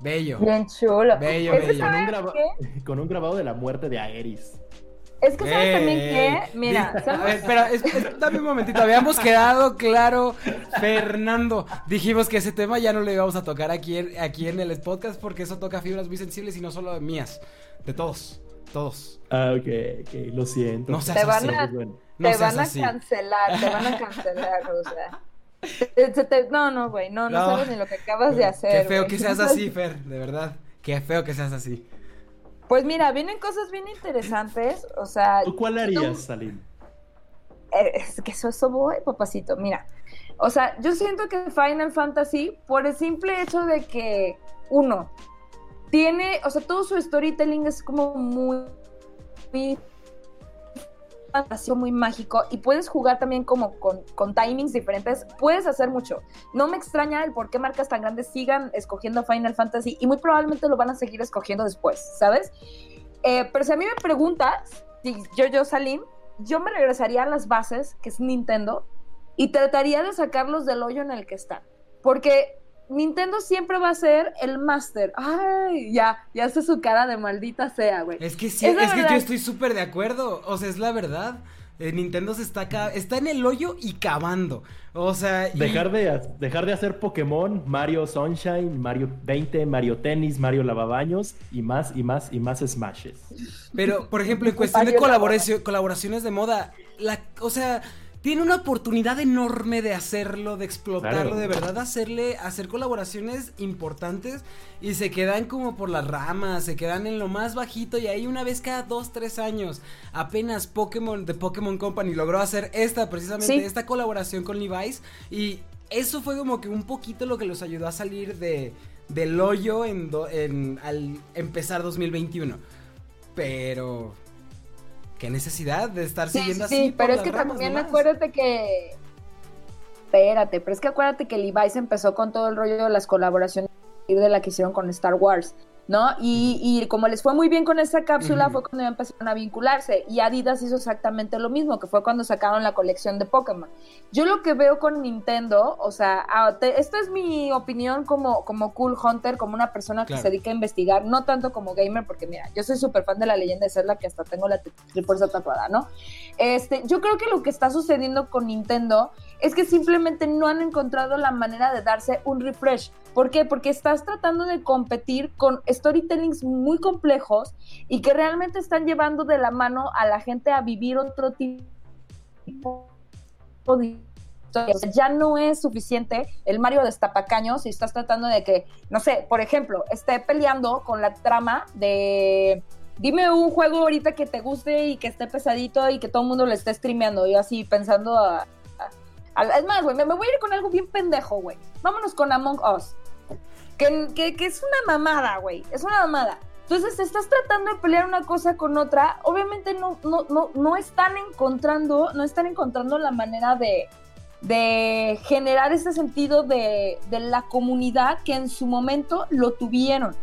bello. Bien chulo. Bello, es, que bello. Con un, ¿sabes graba- qué? con un grabado de la muerte de Aeris. Es que sabes también Ey, que, mira, ¿sabes? A ver, espera, es- es- dame un momentito. Habíamos quedado claro, Fernando. Dijimos que ese tema ya no lo íbamos a tocar aquí en, aquí en el podcast porque eso toca fibras muy sensibles y no solo mías, de todos. Todos. Ah, ok, ok, lo siento. No seas Te van así. a- bueno. No te seas van a así. cancelar, te van a cancelar, o sea. Te- te- no, no, güey, no, no, No. sabes ni lo que acabas de hacer. Qué feo güey. que seas así, Fer, de verdad. Qué feo que seas así. Pues mira, vienen cosas bien interesantes, o sea, ¿Tú cuál harías, Salim? eh, es que eso, eso voy, papacito. Mira, O sea, yo siento que Final Fantasy, por el simple hecho de que, uno, tiene, o sea, todo su storytelling es como muy, muy fantástico, muy mágico y puedes jugar también como con, con, timings diferentes, puedes hacer mucho. No me extraña el por qué marcas tan grandes sigan escogiendo Final Fantasy y muy probablemente lo van a seguir escogiendo después, ¿sabes? Eh, pero si a mí me preguntas, si yo, yo, Salim, yo me regresaría a las bases, que es Nintendo, y trataría de sacarlos del hoyo en el que están. Porque Nintendo siempre va a ser el máster. Ay, ya, ya hace su cara de maldita sea, güey. Es que sí, es, es que yo estoy súper de acuerdo. O sea, es la verdad. Eh, Nintendo se está está en el hoyo y cavando. O sea, y... dejar de dejar de hacer Pokémon, Mario Sunshine, Mario 20, Mario Tennis, Mario Lavabaños y más y más y más Smashes. Pero, por ejemplo, en cuestión de colaboración, colaboraciones de moda, la, o sea, tiene una oportunidad enorme de hacerlo, de explotarlo, claro. de verdad hacerle, hacer colaboraciones importantes y se quedan como por las ramas, se quedan en lo más bajito y ahí una vez cada dos, tres años, apenas Pokémon, de Pokémon Company logró hacer esta, precisamente, sí. esta colaboración con Levi's y eso fue como que un poquito lo que los ayudó a salir de, del hoyo en, do, en al empezar 2021. Pero qué necesidad de estar sí, siguiendo sí, así. Sí, pero es que también nomás. acuérdate que. Espérate, pero es que acuérdate que Levi's empezó con todo el rollo de las colaboraciones de la que hicieron con Star Wars. ¿No? Y, y, como les fue muy bien con esta cápsula, uh -huh. fue cuando empezaron a vincularse. Y Adidas hizo exactamente lo mismo, que fue cuando sacaron la colección de Pokémon. Yo lo que veo con Nintendo, o sea, te, esta es mi opinión como, como Cool Hunter, como una persona que se dedica a investigar, no tanto como gamer, porque mira, yo soy súper fan de la leyenda de Zelda, que hasta tengo la trifuerza tatuada, ¿no? Este, yo creo que lo que está sucediendo con Nintendo es que simplemente no han encontrado la manera de darse un refresh. ¿Por qué? Porque estás tratando de competir con storytellings muy complejos y que realmente están llevando de la mano a la gente a vivir otro tipo de ya no es suficiente el Mario destapacaños si estás tratando de que, no sé, por ejemplo, esté peleando con la trama de dime un juego ahorita que te guste y que esté pesadito y que todo el mundo lo esté streameando y así pensando a es más, güey, me, me, voy a ir con algo bien pendejo, güey. Vámonos con Among Us. Que, es una mamada, güey. Es una mamada. Entonces, estás tratando de pelear una cosa con otra. Obviamente no, no, no, no están encontrando, no están encontrando la manera de, de generar ese sentido de, de, la comunidad que en su momento lo tuvieron.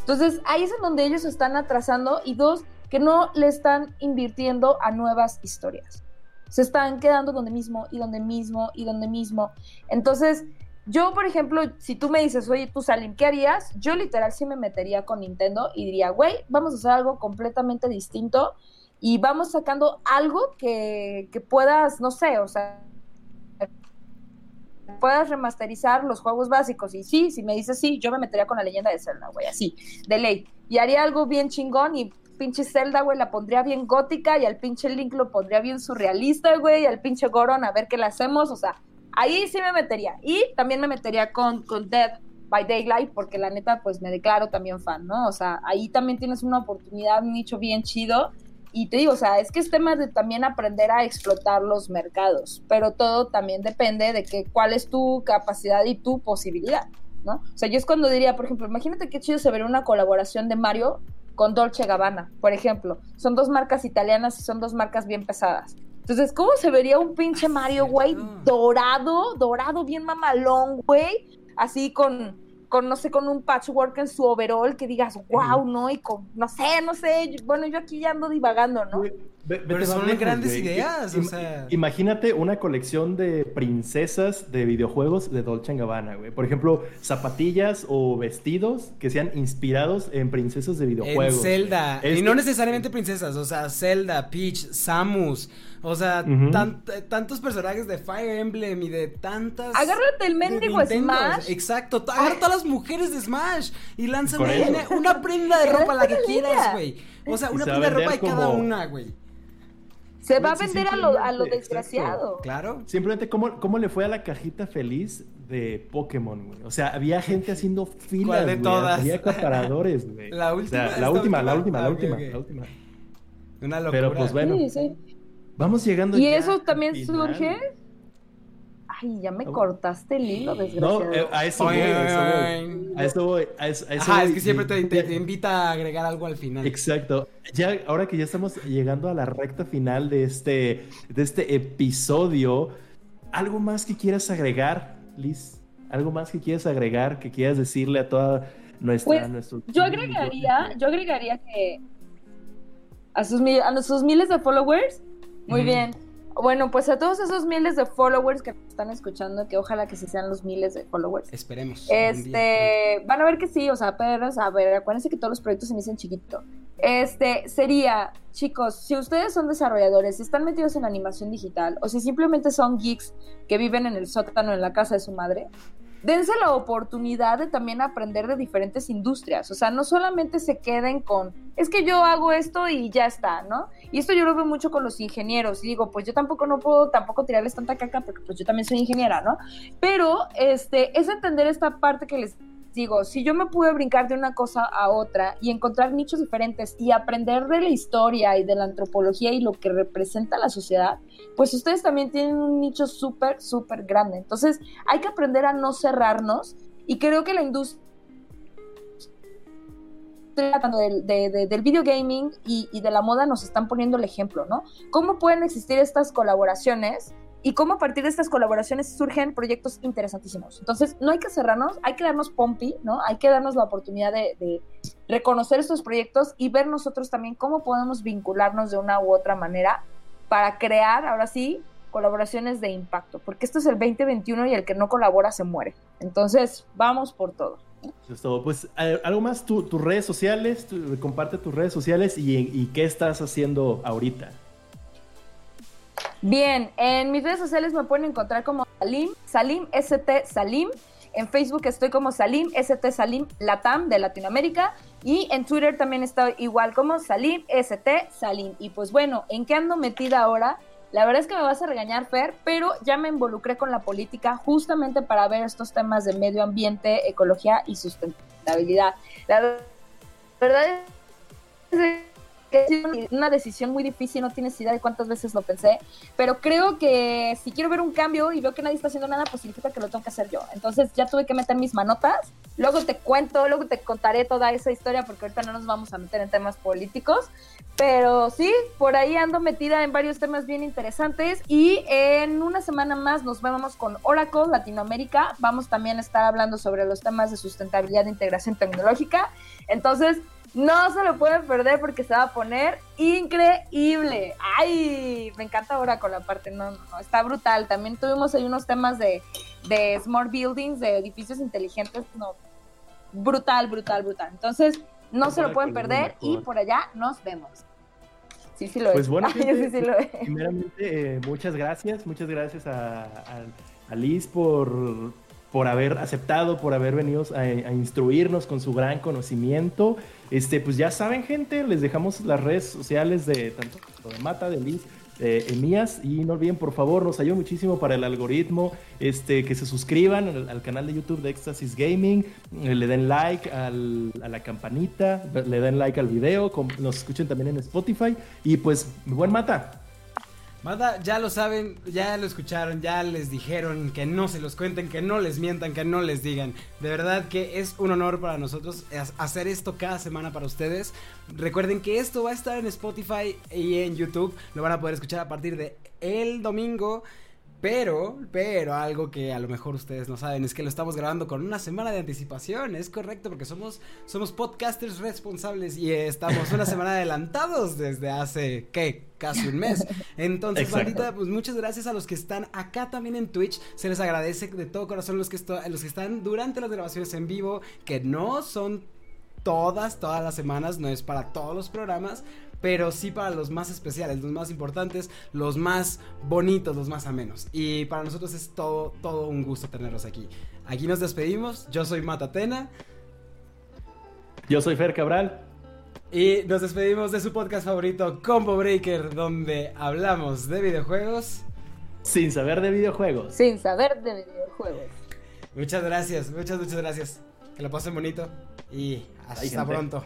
Entonces, ahí es en donde ellos están atrasando y dos, que no le están invirtiendo a nuevas historias. Se están quedando donde mismo y donde mismo y donde mismo. Entonces, yo, por ejemplo, si tú me dices, oye, tú Salim, ¿qué harías? Yo literal sí me metería con Nintendo y diría, güey, vamos a hacer algo completamente distinto y vamos sacando algo que, que puedas, no sé, o sea, puedas remasterizar los juegos básicos. Y sí, si me dices sí, yo me metería con la leyenda de Zelda, güey, así, de ley. Y haría algo bien chingón y pinche Zelda, güey, la pondría bien gótica y al pinche Link lo pondría bien surrealista, güey, y al pinche Goron a ver qué le hacemos, o sea, ahí sí me metería. Y también me metería con, con Dead by Daylight, porque la neta, pues me declaro también fan, ¿no? O sea, ahí también tienes una oportunidad, un nicho bien chido. Y te digo, o sea, es que es tema de también aprender a explotar los mercados, pero todo también depende de que, cuál es tu capacidad y tu posibilidad, ¿no? O sea, yo es cuando diría, por ejemplo, imagínate qué chido se vería una colaboración de Mario con Dolce Gabbana, por ejemplo. Son dos marcas italianas y son dos marcas bien pesadas. Entonces, ¿cómo se vería un pinche Mario, güey, dorado, dorado, bien mamalón, güey? Así con, con, no sé, con un patchwork en su overall que digas, wow, ¿no? Y con, no sé, no sé, bueno, yo aquí ya ando divagando, ¿no? Ve, Pero son lejos, grandes wey. ideas, o sea... Imagínate una colección de princesas de videojuegos de Dolce Gabbana, güey. Por ejemplo, zapatillas o vestidos que sean inspirados en princesas de videojuegos. En Zelda. Este... Y no necesariamente princesas, o sea, Zelda, Peach, Samus... O sea, uh -huh. tan, tantos personajes de Fire Emblem y de tantas. Agárrate el mendigo Smash. Exacto, agarra a todas las mujeres de Smash y lánzame una, una, prenda de ropa, la que quieras, güey. O sea, una prenda de ropa de como... cada una, güey. Se va a vender a lo, a lo desgraciado. Exacto. Claro. Simplemente, ¿cómo, ¿cómo le fue a la cajita feliz de Pokémon, güey? O sea, había gente haciendo filas, de güey. todas? Había acaparadores, güey. La última. O sea, la, última, la última, la última, la última. Una locura. Pero pues bueno. Sí, sí. Vamos llegando. ¿Y eso también surge? Ay, ya me cortaste el hilo, No, desgraciado. eh, a eso voy, a eso voy. A eso voy, a eso, a eso Ajá, voy. es que siempre te, te- Ya- te invita a agregar algo al final. Exacto. Ya, ahora que ya estamos llegando a la recta final de este, de este episodio, ¿algo más que quieras agregar, Liz? ¿Algo más que quieras agregar, que quieras decirle a toda nuestra... Pues, nuestro- Yo agregaría, yo agregaría que a sus, a sus miles de followers, muy bien. Bueno, pues a todos esos miles de followers que están escuchando, que ojalá que sí sean los miles de followers. Esperemos. Este, van a ver que sí, o sea, pero, a ver, acuérdense que todos los proyectos se inician chiquito. Este, sería, chicos, si ustedes son desarrolladores, si están metidos en animación digital, o si simplemente son geeks que viven en el sótano en la casa de su madre, dense la oportunidad de también aprender de diferentes industrias. O sea, no solamente se queden con, es que yo hago esto y ya está, ¿no? Y esto yo lo veo mucho con los ingenieros. Y digo, pues yo tampoco no puedo tampoco tirarles tanta caca porque pues yo también soy ingeniera, ¿no? Pero este, es entender esta parte que les digo, si yo me pude brincar de una cosa a otra y encontrar nichos diferentes y aprender de la historia y de la antropología y lo que representa la sociedad, pues ustedes también tienen un nicho súper, súper grande. Entonces hay que aprender a no cerrarnos y creo que la industria del, de- de- del video gaming y, y de la moda nos están poniendo el ejemplo, ¿no? ¿Cómo pueden existir estas colaboraciones y cómo a partir de estas colaboraciones surgen proyectos interesantísimos. Entonces, no hay que cerrarnos, hay que darnos pompi, ¿no? Hay que darnos la oportunidad de, reconocer estos proyectos y ver nosotros también cómo podemos vincularnos de una u otra manera para crear, ahora sí, colaboraciones de impacto, porque esto es el 2021 y el que no colabora se muere. Entonces, vamos por todo. Todo. Pues eh, algo más, tu- tus redes sociales, comparte tus redes sociales y qué estás haciendo ahorita. Bien, en mis redes sociales me pueden encontrar como Salim, Salim ST Salim. En Facebook estoy como Salim ST Salim Latam de Latinoamérica. Y en Twitter también estoy igual como Salim ST Salim. Y pues bueno, ¿en qué ando metida ahora? La verdad es que me vas a regañar, Fer, pero ya me involucré con la política justamente para ver estos temas de medio ambiente, ecología y sustentabilidad. La verdad es que una decisión muy difícil, no tienes idea de cuántas veces lo pensé, pero creo que si quiero ver un cambio y veo que nadie está haciendo nada, pues significa que lo tengo que hacer yo. Entonces ya tuve que meter mis manotas, luego te cuento, luego te contaré toda esa historia porque ahorita no nos vamos a meter en temas políticos, pero sí, por ahí ando metida en varios temas bien interesantes y en una semana más nos vemos con Oracle Latinoamérica, vamos también a estar hablando sobre los temas de sustentabilidad e integración tecnológica, entonces no se lo pueden perder porque se va a poner increíble. Ay, me encanta Oracle aparte, no, no, no, está brutal. También tuvimos ahí unos temas de, de smart buildings, de edificios inteligentes, no, brutal, brutal, brutal. Entonces, no se lo pueden perder y por allá nos vemos. Sí, sí lo Pues es. bueno, Ay, gente, sí, sí lo es. primeramente, eh, muchas gracias, muchas gracias a, a- a Liz por, por haber aceptado, por haber venido a, instruirnos con su gran conocimiento. Este, pues ya saben, gente, les dejamos las redes sociales de tanto de Mata, de Liz, de mías, y no olviden, por favor, nos ayuda muchísimo para el algoritmo, este, que se suscriban al, al canal de YouTube de Éxtasis Gaming, eh, le den like a la campanita, le den like al video, com- nos escuchen también en Spotify, y pues, buen Mata. Mata, ya lo saben, ya lo escucharon, ya les dijeron que no se los cuenten, que no les mientan, que no les digan. De verdad que es un honor para nosotros hacer esto cada semana para ustedes. Recuerden que esto va a estar en Spotify y en YouTube. Lo van a poder escuchar a partir de el domingo. Pero, pero algo que a lo mejor ustedes no saben es que lo estamos grabando con una semana de anticipación. Es correcto porque somos, somos podcasters responsables y estamos una semana adelantados desde hace, ¿qué? Casi un mes. Entonces, bandita, pues muchas gracias a los que están acá también en Twitch. Se les agradece de todo corazón los que, los que están durante las grabaciones en vivo, que no son todas, todas las semanas, no es para todos los programas, pero sí para los más especiales, los más importantes, los más bonitos, los más amenos. Y para nosotros es todo, todo un gusto tenerlos aquí. Aquí nos despedimos, yo soy Matatena Yo soy Fer Cabral. y nos despedimos de su podcast favorito, Combo Breaker, donde hablamos de videojuegos. Sin saber de videojuegos. Sin saber de videojuegos. Muchas gracias, muchas, muchas gracias. Que lo pasen bonito y hasta pronto.